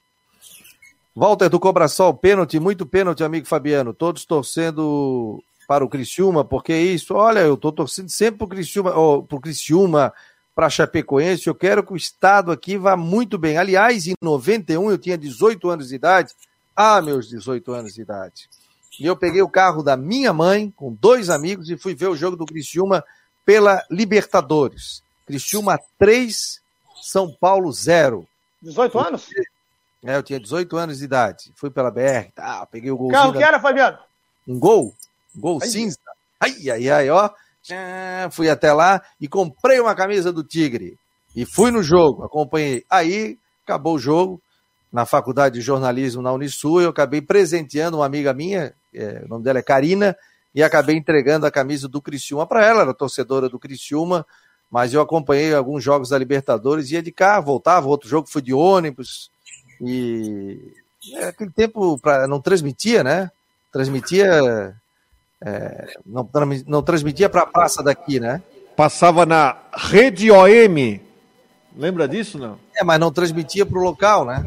Walter do Cobrasol, pênalti, muito pênalti, amigo Fabiano. Todos torcendo para o Criciúma, porque é isso, olha, eu tô torcendo sempre pro Criciúma, oh, Criciúma, para Chapecoense, eu quero que o estado aqui vá muito bem. Aliás, em 91 eu tinha 18 anos de idade, ah, meus 18 anos de idade. E eu peguei o carro da minha mãe, com dois amigos, e fui ver o jogo do Criciúma pela Libertadores. Criciúma 3, São Paulo 0. 18 anos? É, eu tinha 18 anos de idade. Fui pela BR, tá, peguei o gol. Carro que era, Fabiano? Um gol? Um gol ai. cinza. Ai, ai, ai, ó. Fui até lá e comprei uma camisa do Tigre. E fui no jogo, acompanhei. Aí, acabou o jogo, na faculdade de jornalismo na Unisul, eu acabei presenteando uma amiga minha, é, o nome dela é Karina, e acabei entregando a camisa do Criciúma para ela, era torcedora do Criciúma, mas eu acompanhei alguns jogos da Libertadores, ia de carro, voltava, outro jogo fui de ônibus, e é, aquele tempo pra, não transmitia, né? Transmitia. É, não, não transmitia para a praça daqui, né? Passava na Rede OM. Lembra disso, não? É, mas não transmitia para o local, né?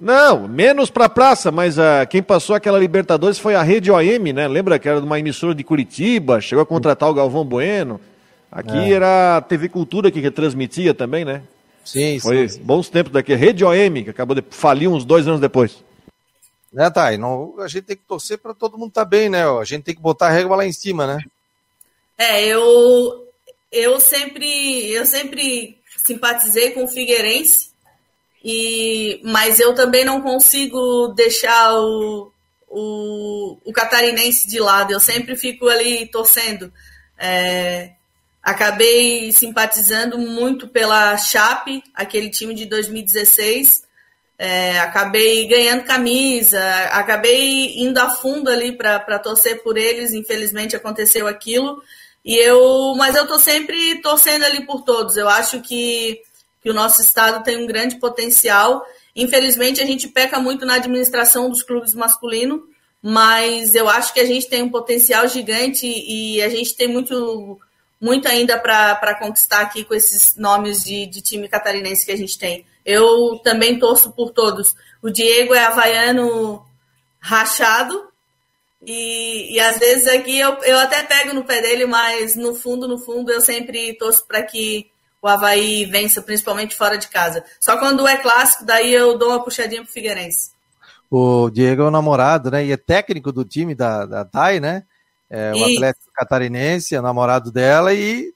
Não, menos para a praça, mas uh, quem passou aquela Libertadores foi a Rede OM, né? Lembra que era de uma emissora de Curitiba, chegou a contratar o Galvão Bueno. Aqui é. era a TV Cultura que retransmitia também, né? Sim, Foi sim, bons tempos daqui. Rede OM, que acabou de falir uns dois anos depois. Né, Thay? Não, a gente tem que torcer para todo mundo estar tá bem, né? A gente tem que botar a régua lá em cima, né? É, eu, eu sempre eu sempre simpatizei com o Figueirense, e, mas eu também não consigo deixar o, o, o catarinense de lado. Eu sempre fico ali torcendo. É, Acabei simpatizando muito pela Chape, aquele time de 2016. É, acabei ganhando camisa, acabei indo a fundo ali para torcer por eles. Infelizmente aconteceu aquilo. E eu, mas eu tô sempre torcendo ali por todos. Eu acho que, que o nosso estado tem um grande potencial. Infelizmente a gente peca muito na administração dos clubes masculinos, mas eu acho que a gente tem um potencial gigante e a gente tem muito muito ainda para conquistar aqui com esses nomes de, de time catarinense que a gente tem. Eu também torço por todos. O Diego é havaiano rachado, e, e às vezes aqui eu, eu até pego no pé dele, mas no fundo, no fundo, eu sempre torço para que o Havaí vença, principalmente fora de casa. Só quando é clássico, daí eu dou uma puxadinha pro Figueirense. O Diego é o namorado, né? E é técnico do time da, da TAI, né? É, o Atlético Catarinense, é namorado dela, e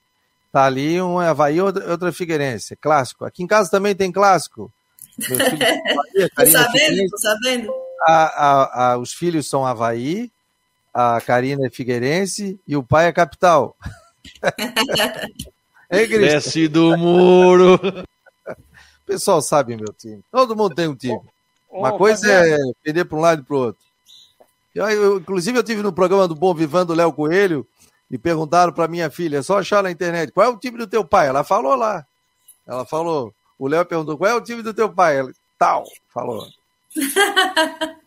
tá ali um Havaí e outra Figueirense. Clássico. Aqui em casa também tem clássico. *laughs* tô sabendo, tô sabendo. A, a, a, os filhos são Havaí, a Karina é Figueirense e o pai é capital. *laughs* é, Desce do muro. *laughs* O pessoal sabe meu time. Todo mundo tem um time. Uma coisa é perder para um lado e para o outro. Eu, eu, inclusive, eu tive no programa do Bom Vivando Léo Coelho e perguntaram para minha filha, é só achar na internet, qual é o time do teu pai? Ela falou lá. Ela falou, o Léo perguntou, qual é o time do teu pai? Ela, tal, falou. *laughs*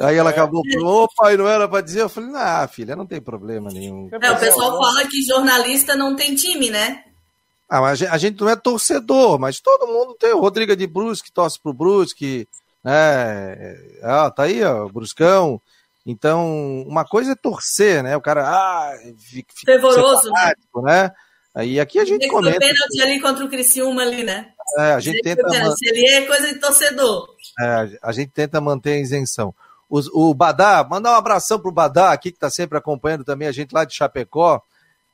Aí ela acabou falando, ô pai, não era para dizer? Eu falei, ah, filha, não tem problema nenhum. É, o pessoal fala que jornalista não tem time, né? Ah, mas a gente não é torcedor, mas todo mundo tem. O Rodrigo de Brusque torce pro Brusque, né? Ah, tá aí, ó, Bruscão. Então, uma coisa é torcer, né? O cara, ah, fica, fervoroso, né? Aí aqui a gente comenta. pênalti ali contra o Criciúma ali, né? É, a gente tenta. Se ali é coisa de torcedor. É, a gente tenta manter a isenção. O, o Badá, mandar um abração pro Badá aqui, que está sempre acompanhando também a gente lá de Chapecó.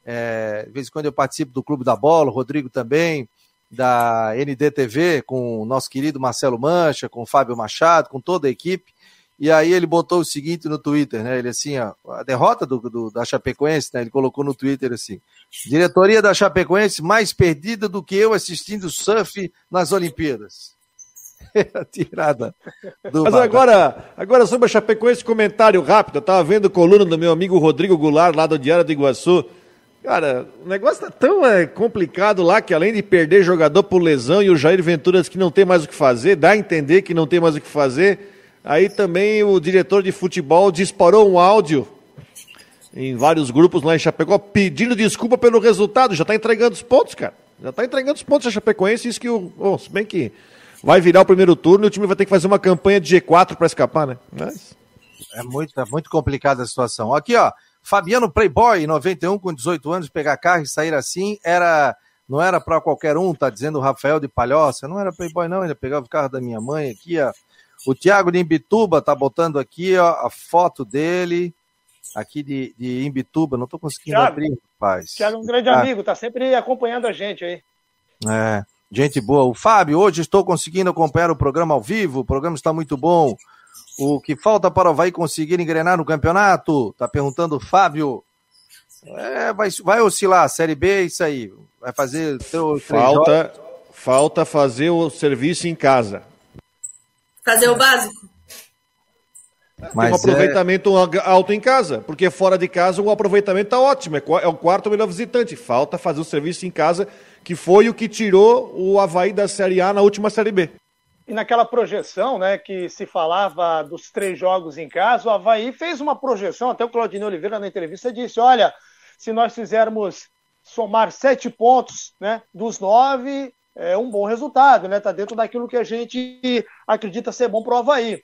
É, de vez em quando eu participo do Clube da Bola, o Rodrigo também da NDTV, com o nosso querido Marcelo Mancha, com o Fábio Machado, com toda a equipe. E aí ele botou o seguinte no Twitter, né? Ele assim, ó, a derrota do, do, da Chapecoense, né? Ele colocou no Twitter assim: diretoria da Chapecoense mais perdida do que eu assistindo surf nas Olimpíadas. *laughs* tirada do Mas agora, agora sobre a Chapecoense, comentário rápido. Eu tava vendo coluna do meu amigo Rodrigo Goulart, lá do Diário do Iguaçu. Cara, o negócio tá tão é, complicado lá que além de perder jogador por lesão e o Jair Ventura que não tem mais o que fazer, dá a entender que não tem mais o que fazer. Aí também o diretor de futebol disparou um áudio em vários grupos lá em Chapecó pedindo desculpa pelo resultado. Já tá entregando os pontos, cara. Já tá entregando os pontos a Chapecoense. Isso que o. Se bem que vai virar o primeiro turno e o time vai ter que fazer uma campanha de G4 para escapar, né? Mas... É muito, é muito complicada a situação. Aqui, ó. Fabiano Playboy, 91, com 18 anos, pegar carro e sair assim, era não era para qualquer um, tá dizendo o Rafael de Palhoça. Não era Playboy, não, ele pegava o carro da minha mãe aqui, ó. O Tiago de Imbituba tá botando aqui, ó, a foto dele, aqui de, de Imbituba. Não tô conseguindo Thiago, abrir, rapaz. Tiago é um grande ah. amigo, tá sempre acompanhando a gente aí. É, gente boa. O Fábio, hoje estou conseguindo acompanhar o programa ao vivo, o programa está muito bom. O que falta para o Havaí conseguir engrenar no campeonato? Tá perguntando o Fábio. É, vai, vai oscilar, a Série B é isso aí. Vai fazer teu falta, falta fazer o serviço em casa. Fazer o básico. Mas Tem um aproveitamento é... alto em casa, porque fora de casa o aproveitamento está ótimo, é, é o quarto melhor visitante. Falta fazer o serviço em casa, que foi o que tirou o Havaí da Série A na última Série B. E naquela projeção, né, que se falava dos três jogos em casa, o Havaí fez uma projeção, até o Claudinei Oliveira na entrevista disse, olha, se nós fizermos somar sete pontos né, dos nove, é um bom resultado, né? Está dentro daquilo que a gente acredita ser bom para o Havaí.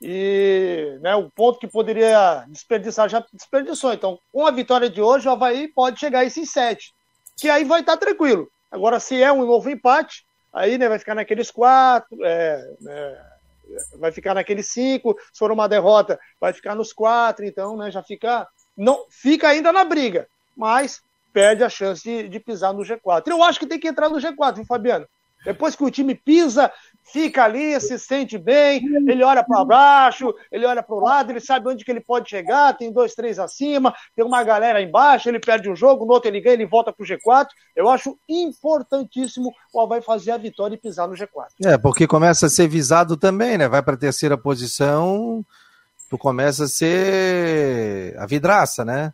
E né, o ponto que poderia desperdiçar já desperdiçou. Então, com a vitória de hoje, o Havaí pode chegar a esses sete, que aí vai estar tá tranquilo. Agora, se é um novo empate, aí né, vai ficar naqueles quatro, é, é, vai ficar naqueles cinco, se for uma derrota, vai ficar nos quatro, então né, já fica. Não, fica ainda na briga, mas perde a chance de, de pisar no G4. Eu acho que tem que entrar no G4, viu, Fabiano? Depois que o time pisa, fica ali, se sente bem, ele olha para baixo, ele olha para o lado, ele sabe onde que ele pode chegar, tem dois, três acima, tem uma galera embaixo, ele perde um jogo, no outro ele ganha, ele volta para o G4. Eu acho importantíssimo o Havaí fazer a vitória e pisar no G4. É, porque começa a ser visado também, né? Vai para a terceira posição, tu começa a ser a vidraça, né?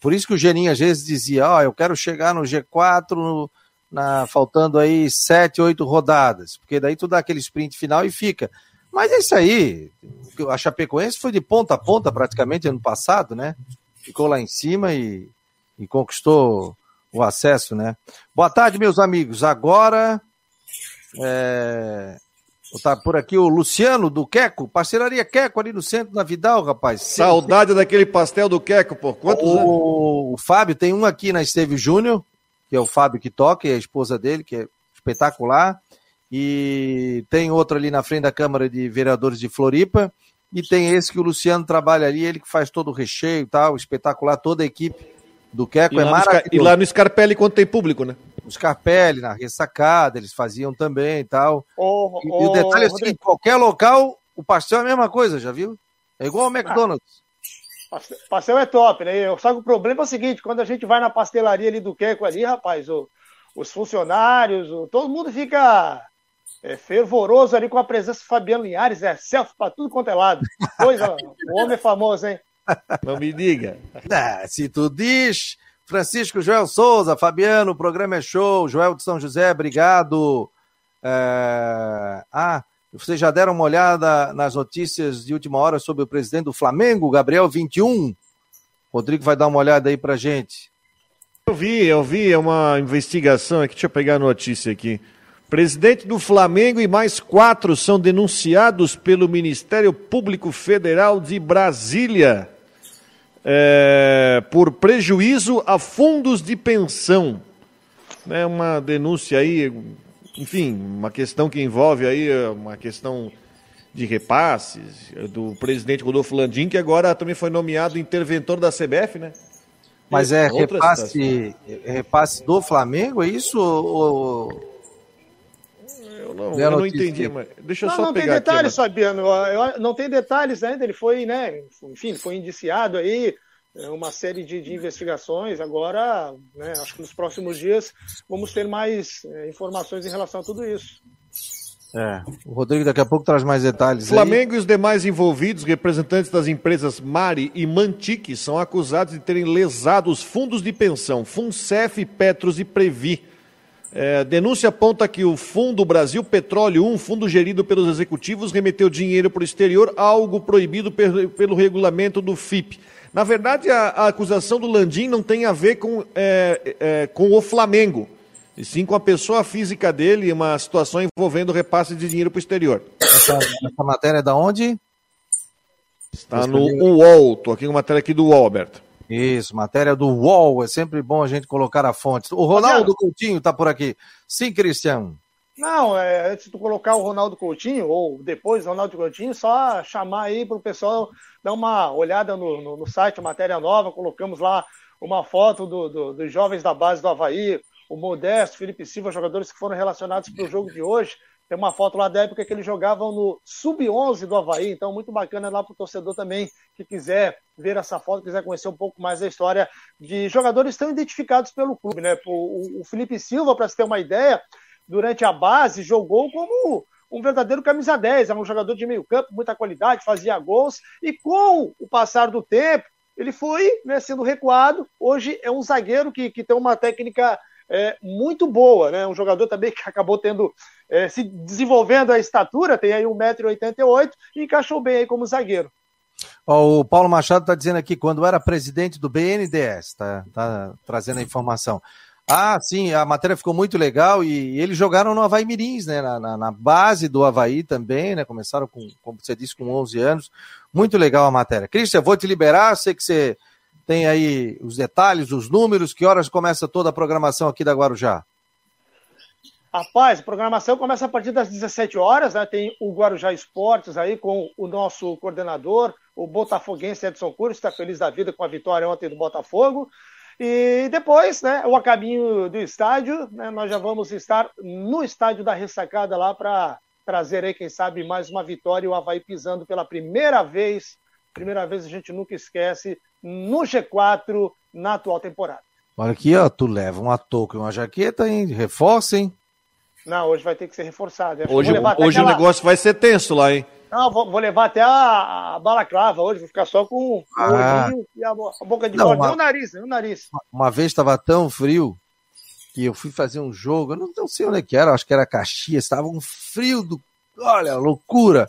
Por isso que o Geninho às vezes dizia, ó, oh, eu quero chegar no G4 no na, faltando aí sete, oito rodadas, porque daí tu dá aquele sprint final e fica. Mas é isso aí. A Chapecoense foi de ponta a ponta praticamente ano passado, né? Ficou lá em cima e, e conquistou o acesso, né? Boa tarde, meus amigos. Agora é, tá por aqui o Luciano do Queco, parceiraria Queco ali no centro da Vidal, rapaz. Saudade daquele pastel do Queco, por quantos o, anos? O Fábio tem um aqui na Esteve Júnior, que é o Fábio que toca, e a esposa dele, que é espetacular. E tem outro ali na frente da Câmara de Vereadores de Floripa. E tem esse que o Luciano trabalha ali, ele que faz todo o recheio e tal, espetacular, toda a equipe do Queco e é maravilhoso. E lá no Scarpelli, quando tem público, né? O Scarpelli, na ressacada, eles faziam também e tal. Oh, e, oh, e, o detalhe é o seguinte, qualquer local, o pastel é a mesma coisa, já viu? É igual ao McDonald's. Pastel é top, né? Só que o problema é o seguinte, quando a gente vai na pastelaria ali do Queco ali, rapaz, o, os funcionários, o, todo mundo fica é, fervoroso ali com a presença do Fabiano Linhares, é selfie pra tudo quanto é lado. Coisa, o homem é famoso, hein? Não me diga. É, se tu diz, Francisco Joel Souza, Fabiano, o programa é show, Joel de São José, obrigado. É... Ah, vocês já deram uma olhada nas notícias de última hora sobre o presidente do Flamengo, Gabriel 21? Rodrigo vai dar uma olhada aí pra gente. Eu vi, eu vi é uma investigação aqui, deixa eu pegar a notícia aqui. Presidente do Flamengo e mais quatro são denunciados pelo Ministério Público Federal de Brasília é, por prejuízo a fundos de pensão. É uma denúncia aí enfim, uma questão que envolve aí eh, uma questão de repasses do presidente Rodolfo Landim, que agora também foi nomeado interventor da CBF, né? Mas é repasse, é repasse do Flamengo, é isso? Ou... Eu não, eu não entendi, mas deixa eu não, só não pegar tem detalhes, aqui, Fabiano. Eu, não tem detalhes ainda. Ele foi, né? Enfim, foi indiciado aí é uma série de, de investigações. Agora, né, acho que nos próximos dias vamos ter mais é, informações em relação a tudo isso. É, o Rodrigo daqui a pouco traz mais detalhes. Flamengo aí. e os demais envolvidos, representantes das empresas Mari e Mantique, são acusados de terem lesado os fundos de pensão Funcef, Petros e Previ. É, denúncia aponta que o Fundo Brasil Petróleo 1, fundo gerido pelos executivos, remeteu dinheiro para o exterior, algo proibido pelo, pelo regulamento do FIP. Na verdade, a, a, acusação do Landim não tem a ver com, é, é, com o Flamengo, e sim com a pessoa física dele, uma situação envolvendo repasse de dinheiro para o exterior. Essa, essa, matéria é da onde? Está no UOL, estou aqui com matéria aqui do UOL, Alberto. Isso, matéria do UOL, é sempre bom a gente colocar a fonte. O Ronaldo Coutinho está por aqui. Sim, Cristiano. Não, é, antes de colocar o Ronaldo Coutinho, ou depois do Ronaldo Coutinho, só chamar aí para o pessoal dar uma olhada no, no, no, site, matéria nova, colocamos lá uma foto do, do, dos jovens da base do Havaí, o Modesto, Felipe Silva, jogadores que foram relacionados para o jogo de hoje. Tem uma foto lá da época que eles jogavam no Sub-11 do Havaí, então muito bacana lá para o torcedor também que quiser ver essa foto, quiser conhecer um pouco mais da história de jogadores tão identificados pelo clube. Né? O, o Felipe Silva, para se ter uma ideia, durante a base jogou como um verdadeiro camisa 10, era um jogador de meio campo, muita qualidade, fazia gols, e com o passar do tempo, ele foi né, sendo recuado, hoje é um zagueiro que, que tem uma técnica é, muito boa, né? Um jogador também que *laughs* acabou tendo é, se desenvolvendo a estatura, tem aí 1,88m e encaixou bem aí como zagueiro. o Paulo Machado está dizendo aqui, quando era presidente do BNDES, tá, tá trazendo a informação. Ah, sim, a matéria ficou muito legal e, eles jogaram no Havaí Mirins, né? Na, na, na, base do Havaí também, né? Começaram com, como você disse, com 11 anos. Muito legal a matéria. Cristian, vou te liberar, sei que você tem aí os detalhes, os números, que horas começa toda a programação aqui da Guarujá? Rapaz, a programação começa a partir das 17 horas, né? Tem o Guarujá Esportes aí com o nosso coordenador, o botafoguense Edson Curso, está feliz da vida com a vitória ontem do Botafogo. E depois, né, o a caminho do estádio, né, nós já vamos estar no estádio da ressacada lá para trazer aí, quem sabe, mais uma vitória o Havaí pisando pela primeira vez. Primeira vez a gente nunca esquece no G4 na atual temporada. Olha aqui, ó, tu leva uma touca e uma jaqueta, hein? Reforça, hein? Não, hoje vai ter que ser reforçado. hoje hoje aquela... o negócio vai ser tenso lá, hein? Não, vou, vou levar até a, a balaclava hoje, vou ficar só com ah. o e a, a, boca de fora. Uma... o nariz, o nariz. Uma vez estava tão frio que eu fui fazer um jogo, eu não, não sei onde é que era, acho que era Caxias, estava um frio do. Olha, loucura!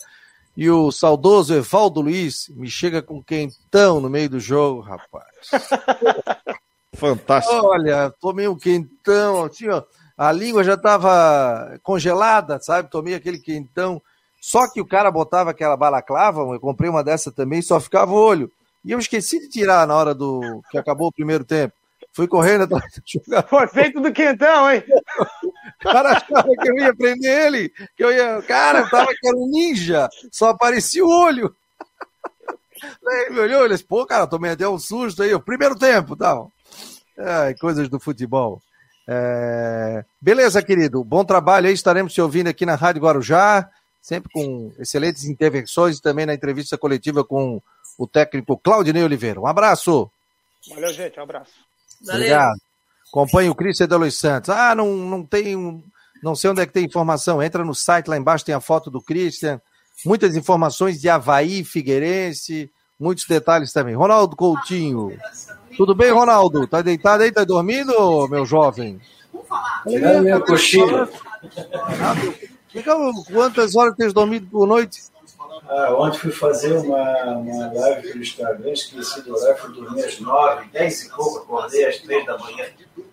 E o saudoso Evaldo Luiz me chega com quentão no meio do jogo, rapaz. *laughs* Fantástico. Olha, tomei um quentão, assim, ó, a língua já estava congelada, sabe? Tomei aquele quentão. Só que o cara botava aquela balaclava, eu comprei uma dessa também, só ficava o olho. E eu esqueci de tirar na hora do que acabou o primeiro tempo. Fui correndo atrás do *laughs* jogador. Foi feito do quentão, hein? O cara achava que eu ia prender ele, que eu ia. Cara, tava que era um ninja, só aparecia o olho. Aí ele olhou, ele disse, pô, cara, tomei até um susto aí, o primeiro tempo tal. É, coisas do futebol. É... Beleza, querido. Bom trabalho aí. Estaremos te ouvindo aqui na Rádio Guarujá, sempre com excelentes intervenções e também na entrevista coletiva com o técnico Claudinei Oliveira. Um abraço. Valeu, gente. Um abraço. Valeu. Obrigado. Acompanhe o Cristian de Luiz Santos. Ah, não, não tem. Não sei onde é que tem informação. Entra no site, lá embaixo tem a foto do Christian. Muitas informações de Havaí, Figueirense, muitos detalhes também. Ronaldo Coutinho. Tudo bem, Ronaldo? Tá deitado aí? Tá dormindo, meu jovem? Tirando minha coxinha. Quantas horas tens dormido por noite? Ah, ontem fui fazer uma, uma live no Instagram, esqueci do horário, fui dormir às nove, dez e pouco, acordei às três da manhã.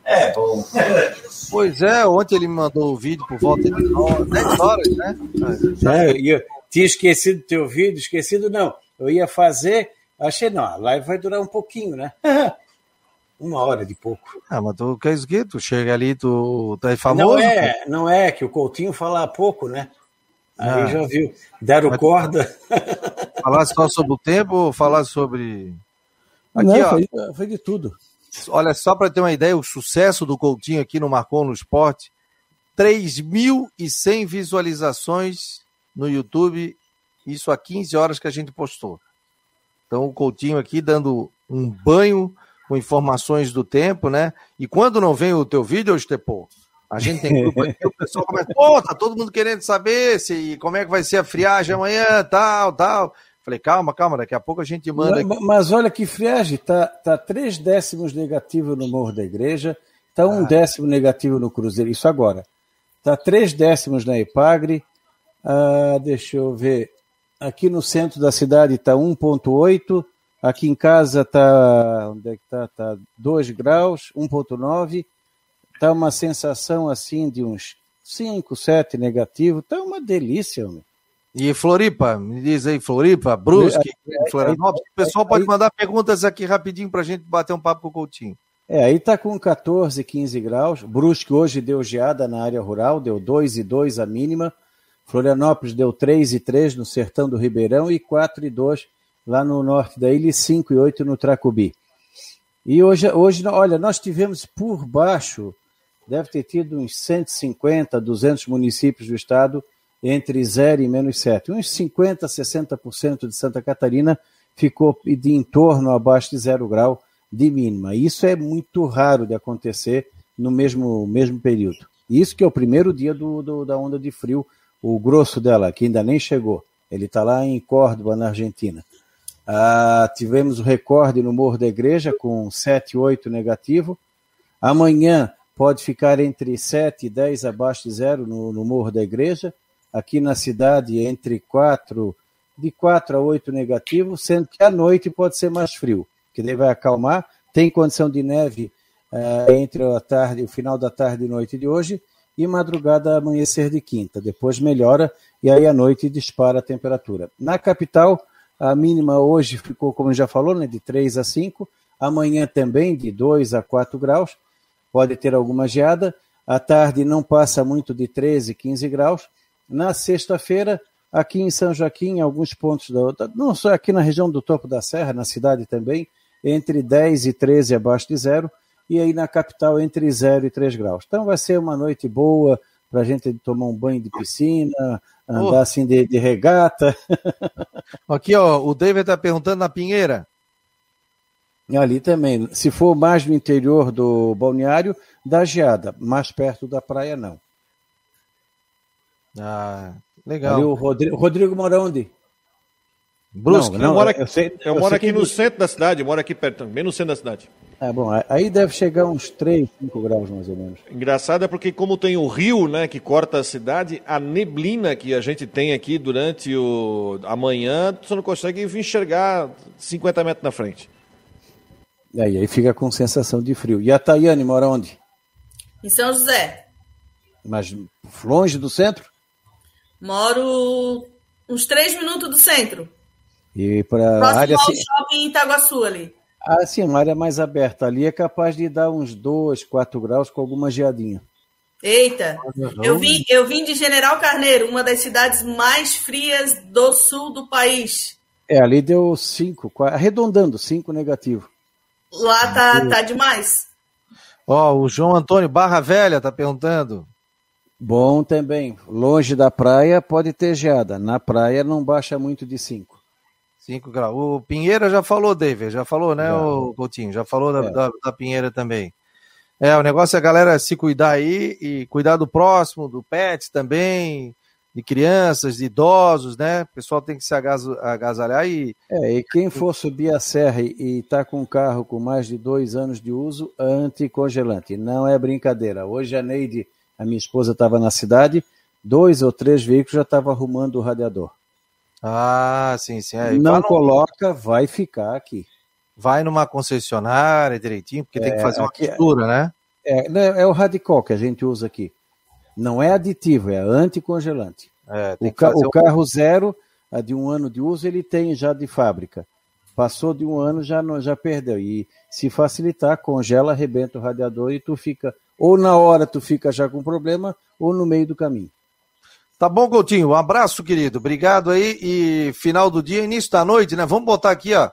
É bom. *laughs* Pois é, ontem ele me mandou o vídeo por volta de 10 horas, né? É, eu tinha esquecido do teu vídeo, esquecido não. Eu ia fazer, achei, não, a live vai durar um pouquinho, né? *laughs* Uma hora de pouco. Ah, mas tu quer isso que? Tu chega ali, tu tá famoso? Não é, não é, que o Coutinho fala pouco, né? Aí ah. já viu. Deram Mas, corda. *laughs* Falar só sobre o tempo ou falar sobre. Aqui, Não, ó, foi, foi de tudo. Olha, só para ter uma ideia, o sucesso do Coutinho aqui no Marcou no Esporte: 3.100 visualizações no YouTube, isso há 15 horas que a gente postou. Então, o Coutinho aqui dando um banho com informações do tempo, né? E quando não vem o teu vídeo, Estepô, A gente tem grupo aqui, *laughs* o pessoal começa, pô, tá todo mundo querendo saber se como é que vai ser a friagem amanhã, tal, tal. Falei, calma, calma, daqui a pouco a gente manda. Mas, mas olha que friagem, tá, tá três décimos negativo no Morro da Igreja, tá um ah. décimo negativo no Cruzeiro, isso agora. Tá três décimos na Ipagre, ah, deixa eu ver, aqui no centro da cidade tá 1.8, aqui em casa tá, onde é que tá? Tá 2 graus, 1.9, Tá uma sensação assim de uns 5, 7 negativo. Tá uma delícia, homem. E Floripa, me diz aí, Floripa, Brusque, Florianópolis. O pessoal pode mandar perguntas aqui rapidinho para a gente bater um papo com o Coutinho. É, aí tá com 14, 15 graus. Brusque hoje deu geada na área rural, deu 2 e 2 a mínima. Florianópolis deu 3 e 3 no sertão do Ribeirão e 4 e 2 lá no norte da ilha e 5 e 8 no Tracubi. E hoje, hoje, olha, nós tivemos por baixo deve ter tido uns 150, 200 municípios do estado entre 0 e menos 7. Uns 50, 60% de Santa Catarina ficou de em torno abaixo de zero grau de mínima. Isso é muito raro de acontecer no mesmo, mesmo período. Isso que é o primeiro dia do, do da onda de frio, o grosso dela, que ainda nem chegou. Ele está lá em Córdoba, na Argentina. Ah, tivemos o recorde no Morro da Igreja com 7, 8 negativo. Amanhã pode ficar entre 7 e 10 abaixo de zero no, no Morro da Igreja. Aqui na cidade, entre 4, de 4 a 8 negativo, sendo que à noite pode ser mais frio, que daí vai acalmar. Tem condição de neve uh, entre a tarde, o final da tarde e noite de hoje e madrugada amanhecer de quinta. Depois melhora e aí à noite dispara a temperatura. Na capital, a mínima hoje ficou, como já falou, né, de 3 a 5, amanhã também de 2 a 4 graus, pode ter alguma geada. À tarde não passa muito de 13, 15 graus. Na sexta-feira, aqui em São Joaquim, em alguns pontos da não só aqui na região do topo da serra, na cidade também, entre 10 e 13 abaixo de zero, e aí na capital entre 0 e 3 graus. Então vai ser uma noite boa para a gente tomar um banho de piscina, andar oh. assim de, de regata. *laughs* Aqui, ó, o David está perguntando na Pinheira. Ali também. Se for mais no interior do balneário, dá geada. Mais perto da praia, não. Ah, legal. Ali o Rodrigo, Rodrigo mora onde? Brusque. Não, não, eu moro aqui, eu sei, eu eu moro aqui no Brusque. centro da cidade, eu moro aqui perto, bem no centro da cidade. É bom, aí deve chegar uns 3, 5 graus mais ou menos. Engraçado é porque como tem o rio, né, que corta a cidade, a neblina que a gente tem aqui durante o amanhã, você não consegue enxergar 50 metros na frente. E aí, aí fica com sensação de frio. E a Tayane mora onde? Em São José. Mas longe do centro? Moro uns três minutos do centro. E para a área ao shopping em Itaguaçu ali. Ah, sim, uma área mais aberta. Ali é capaz de dar uns 2, 4 graus com alguma geadinha. Eita, eu vim, eu vim de General Carneiro, uma das cidades mais frias do sul do país. É, ali deu 5, arredondando, 5 negativo. Lá tá, tá demais. Ó, oh, o João Antônio Barra Velha tá perguntando. Bom também. Longe da praia pode ter geada. Na praia não baixa muito de 5. 5 graus. O Pinheira já falou, David. Já falou, né, o Coutinho? Já falou da, é. da, da, Pinheira também. É, o negócio é a galera se cuidar aí e cuidar do próximo, do pet também de crianças, de idosos, né? O pessoal tem que se agasalhar e. É, e quem for subir a serra e está com um carro com mais de dois anos de uso, anticongelante. Não é brincadeira. Hoje a Neide, a minha esposa, estava na cidade, dois ou três veículos já estavam arrumando o radiador. Ah, sim, sim. É, Não coloca, vai ficar aqui. Vai numa concessionária direitinho, porque é, tem que é, fazer uma aqui, costura, né? É, né, é o Radicol que a gente usa aqui. Não é aditivo, é anticongelante. É, o, ca o, carro zero, de um ano de uso, ele tem já de fábrica. Passou de um ano, já, não, já perdeu. E se facilitar, congela, arrebenta o radiador e tu fica, ou na hora tu fica já com problema, ou no meio do caminho. Tá bom, Coutinho. Um abraço, querido. Obrigado aí. E final do dia, início da noite, né? Vamos botar aqui, ó.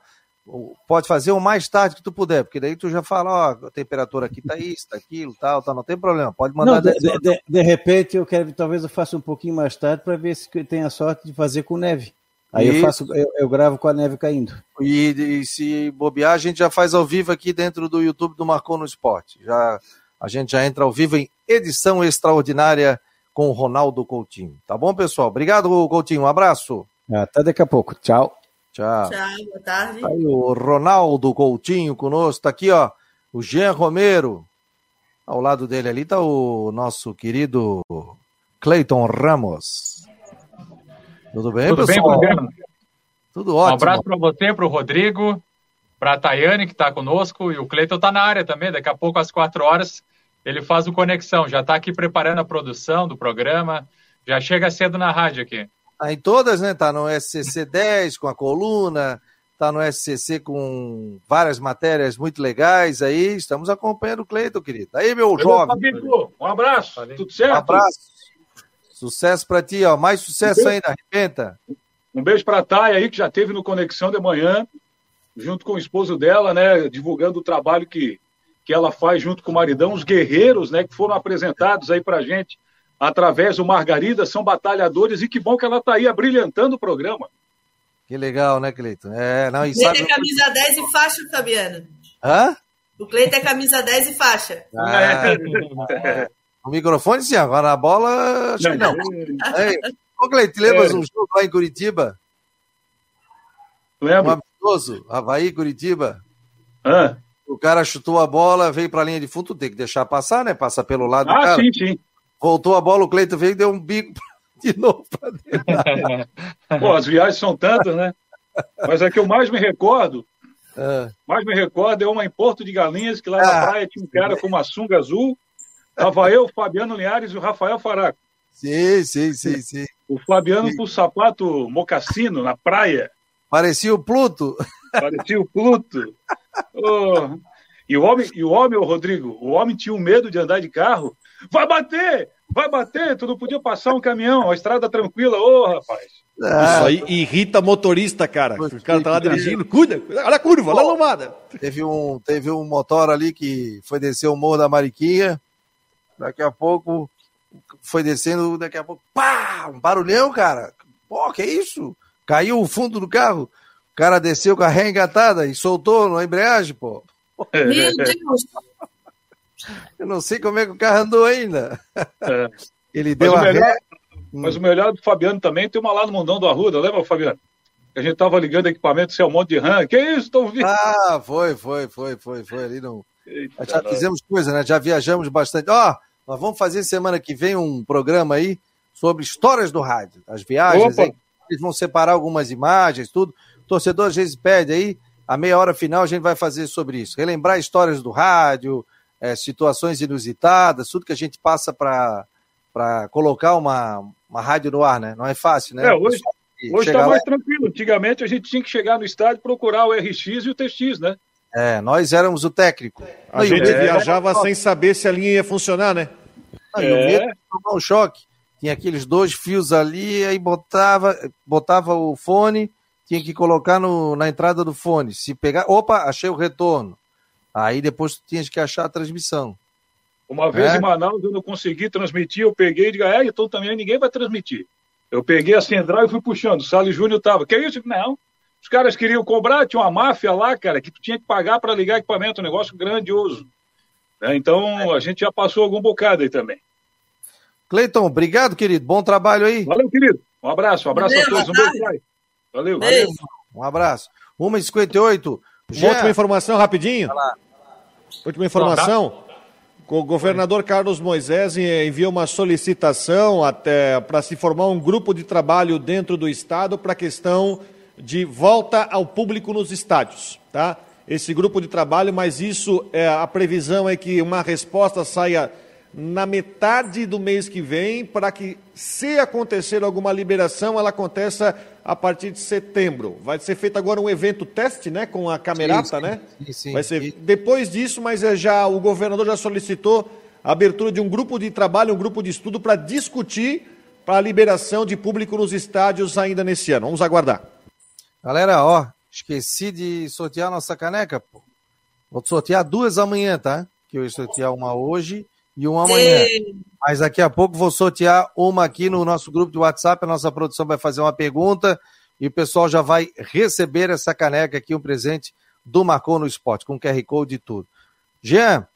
Pode fazer o mais tarde que tu puder, porque daí tu já fala, ó, a temperatura aqui tá isso, tá aquilo, tal, tal, não tem problema. Pode mandar. Não, de, de, de, repente eu quero, talvez eu faça um pouquinho mais tarde para ver se tem a sorte de fazer com neve. Aí eu faço, eu, eu, gravo com a neve caindo. E, e, se bobear, a gente já faz ao vivo aqui dentro do YouTube do Marcou no Esporte. Já a gente já entra ao vivo em edição extraordinária com o Ronaldo Coutinho. Tá bom, pessoal? Obrigado, Coutinho. Um abraço. Até daqui a pouco. Tchau. Tchau. Tchau, boa tarde. Aí o Ronaldo Coutinho conosco. Tá aqui, ó. O Jean Romero. Ao lado dele ali tá o nosso querido Cleiton Ramos. Tudo bem, Tudo bem, pessoal? Fabiano? Tudo Um ótimo. abraço para você, para o Rodrigo, para a Tayane, que está conosco, e o Cleiton está na área também. Daqui a pouco, às quatro horas, ele faz o Conexão. Já está aqui preparando a produção do programa. Já chega cedo na rádio aqui. Tá em todas, né? Tá no SCC 10 com a coluna, tá no SCC com várias matérias muito legais aí. Estamos acompanhando o Cleiton, querido. Aí, meu Valeu, jovem. Fabito. Um abraço. Tudo Um certo? abraço. Sucesso pra ti, ó. Mais sucesso ainda, arrebenta. Um beijo para a Thay aí, que já teve no Conexão de Manhã, junto com o esposo dela, né? Divulgando o trabalho que, que ela faz junto com o maridão, os guerreiros, né? Que foram apresentados aí pra gente através do Margarida, são batalhadores, e que bom que ela tá aí abrilhantando o programa. Que legal, né, Cleiton? É, não, e O Cleiton sabe. é camisa 10 e faixa, Fabiano. Hã? O Cleiton é camisa 10 e faixa. Ah, o microfone sim, agora a bola, acho que não. É. Ô, Cleiton, lembras É. um jogo lá em Curitiba? Um Lembra? amistoso, Havaí, Curitiba. Ah, O cara chutou a bola, veio pra linha de fundo, tem que deixar passar, né? Passa pelo lado do ah cara. sim, sim. Voltou a bola, o Cleiton veio e deu um bico *laughs* de novo pra dentro. Pô, as viagens são tantas, né? Mas a que eu mais me recordo, *laughs* Ah, mais me recordo é uma em Porto de Galinhas, que lá na Ah. praia tinha um cara com uma sunga azul. Tava eu, Fabiano Linhares e o Rafael Faraco. sim, sim, sim, sim. O Fabiano com o sapato mocassino na praia. Parecia o Pluto. Parecia o Pluto. Oh. E o homem, e o homem, ô Rodrigo, o homem tinha um medo de andar de carro. Vai bater! Vai bater! Tu não podia passar um caminhão, a estrada tranquila. Ô, rapaz. Ah, Isso aí irrita motorista, cara. O cara tá lá dirigindo, cuida, cuida, olha a curva, olha a lomada. Teve um, teve um motor ali que foi descer o Morro da Mariquinha. Daqui a pouco foi descendo, daqui a pouco, pá! Um barulhão, cara. Pô, que isso? Caiu o fundo do carro. O cara desceu com a ré engatada e soltou na embreagem, pô. É, Meu Deus. Eu não sei como é que o carro andou ainda. É. Ele Mas, deu o a melhor, ré. mas o melhor do Fabiano também tem uma lá no Mundão do Arruda, lembra, Fabiano? A gente tava ligando equipamento, se é um monte de RAM. Que isso? Tô ouvindo. Ah, foi, foi, foi, foi, foi ali no. Eita, Já fizemos coisa, né? Já viajamos bastante. Ó, nós vamos fazer semana que vem um programa aí sobre histórias do rádio, as viagens. Eles vão separar algumas imagens, tudo. Torcedor às vezes pede aí, a meia hora final a gente vai fazer sobre isso. Relembrar histórias do rádio, eh, situações inusitadas, tudo que a gente passa para colocar uma, uma rádio no ar, né? Não é fácil, né? É, hoje- E Hoje chegar tá lá- mais tranquilo. Antigamente a gente tinha que chegar no estádio e procurar o RX e o TX, né? É, nós éramos o técnico. A Não, gente de viajava sem saber se a linha ia funcionar, né? Não, e o É. medo de tomar um choque. Tinha aqueles dois fios ali, aí botava, botava o fone, tinha que colocar no, na entrada do fone. Se pegar, opa, achei o retorno. Aí depois tu tinhas que achar a transmissão. Uma vez É? em Manaus eu não consegui transmitir, eu peguei e digo, é, então também ninguém vai transmitir. Eu peguei a central e fui puxando. O Salles Júnior tava, que isso? Não. Os caras queriam cobrar, tinha uma máfia lá, cara, que tu tinha que pagar para ligar equipamento, um negócio grandioso. Né? Então a gente já passou algum bocado aí também. Cleiton, obrigado, querido. Bom trabalho aí. Valeu, querido. Um abraço, um abraço Valeu, a todos. Um beijo, Valeu. Beijo. Um abraço. 1h58. Uma última informação rapidinho. lá. Última informação. O governador Carlos Moisés enviou uma solicitação até para se formar um grupo de trabalho dentro do estado para a questão de volta ao público nos estádios, tá? Esse grupo de trabalho, mas isso é a previsão é que uma resposta saia na metade do mês que vem para que, se acontecer alguma liberação, ela aconteça a partir de setembro. Vai ser feito agora um evento teste, né, com a camerata, sim, né? sim, sim. Vai ser depois disso, mas é já o governador já solicitou a abertura de um grupo de trabalho, um grupo de estudo para discutir para a liberação de público nos estádios ainda nesse ano. Vamos aguardar. Galera, ó, esqueci de sortear nossa caneca, pô. Vou sortear duas amanhã, tá? Que eu ia sortear uma hoje e uma amanhã. Ei, Mas daqui a pouco vou sortear uma aqui no nosso grupo de WhatsApp. A nossa produção vai fazer uma pergunta e o pessoal já vai receber essa caneca aqui, um presente do Marcou no Esporte, com QR Code e tudo. Jean,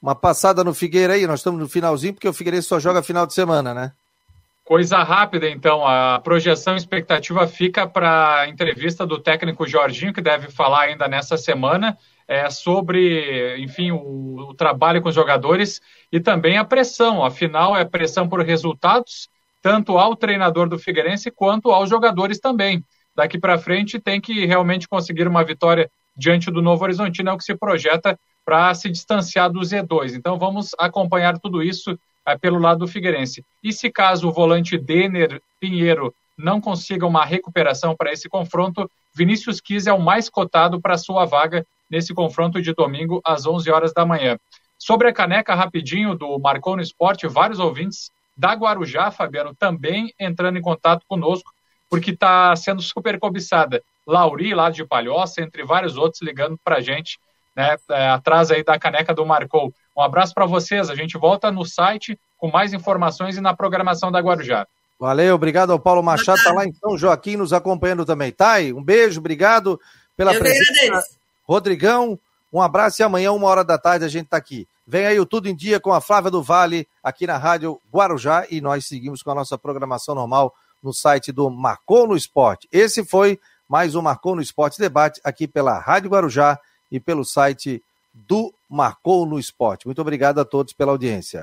Uma passada no Figueira aí, nós estamos no finalzinho, porque o Figueirense só joga final de semana, né? Coisa rápida, então. A projeção expectativa fica para a entrevista do técnico Jorginho, que deve falar ainda nessa semana, é, sobre, enfim, o, o, trabalho com os jogadores e também a pressão. Afinal, é pressão por resultados, tanto ao treinador do Figueirense quanto aos jogadores também. Daqui para frente tem que realmente conseguir uma vitória diante do Novo Horizontino, é o que se projeta para se distanciar do Z2. Então vamos acompanhar tudo isso é, pelo lado do Figueirense. E se caso o volante Denner Pinheiro não consiga uma recuperação para esse confronto, Vinícius Quis é o mais cotado para sua vaga nesse confronto de domingo às 11 horas da manhã. Sobre a caneca rapidinho do Marcou no Esporte, vários ouvintes da Guarujá, Fabiano, também entrando em contato conosco, porque está sendo super cobiçada. Lauri, lá de Palhoça, entre vários outros, ligando para a gente, né, é, atrás aí da caneca do Marcou. Um abraço para vocês, a gente volta no site com mais informações e na programação da Guarujá. Valeu, obrigado ao Paulo Machado, está lá em São Joaquim nos acompanhando também. Thay, um beijo, obrigado pela Eu presença. Rodrigão, um abraço e amanhã, uma hora da tarde, a gente está aqui. Vem aí o Tudo em Dia com a Flávia do Vale, aqui na Rádio Guarujá, e nós seguimos com a nossa programação normal no site do Marcou no Esporte. Esse foi mais um Marcou no Esporte Debate aqui pela Rádio Guarujá e pelo site do Marcou no Esporte. Muito obrigado a todos pela audiência.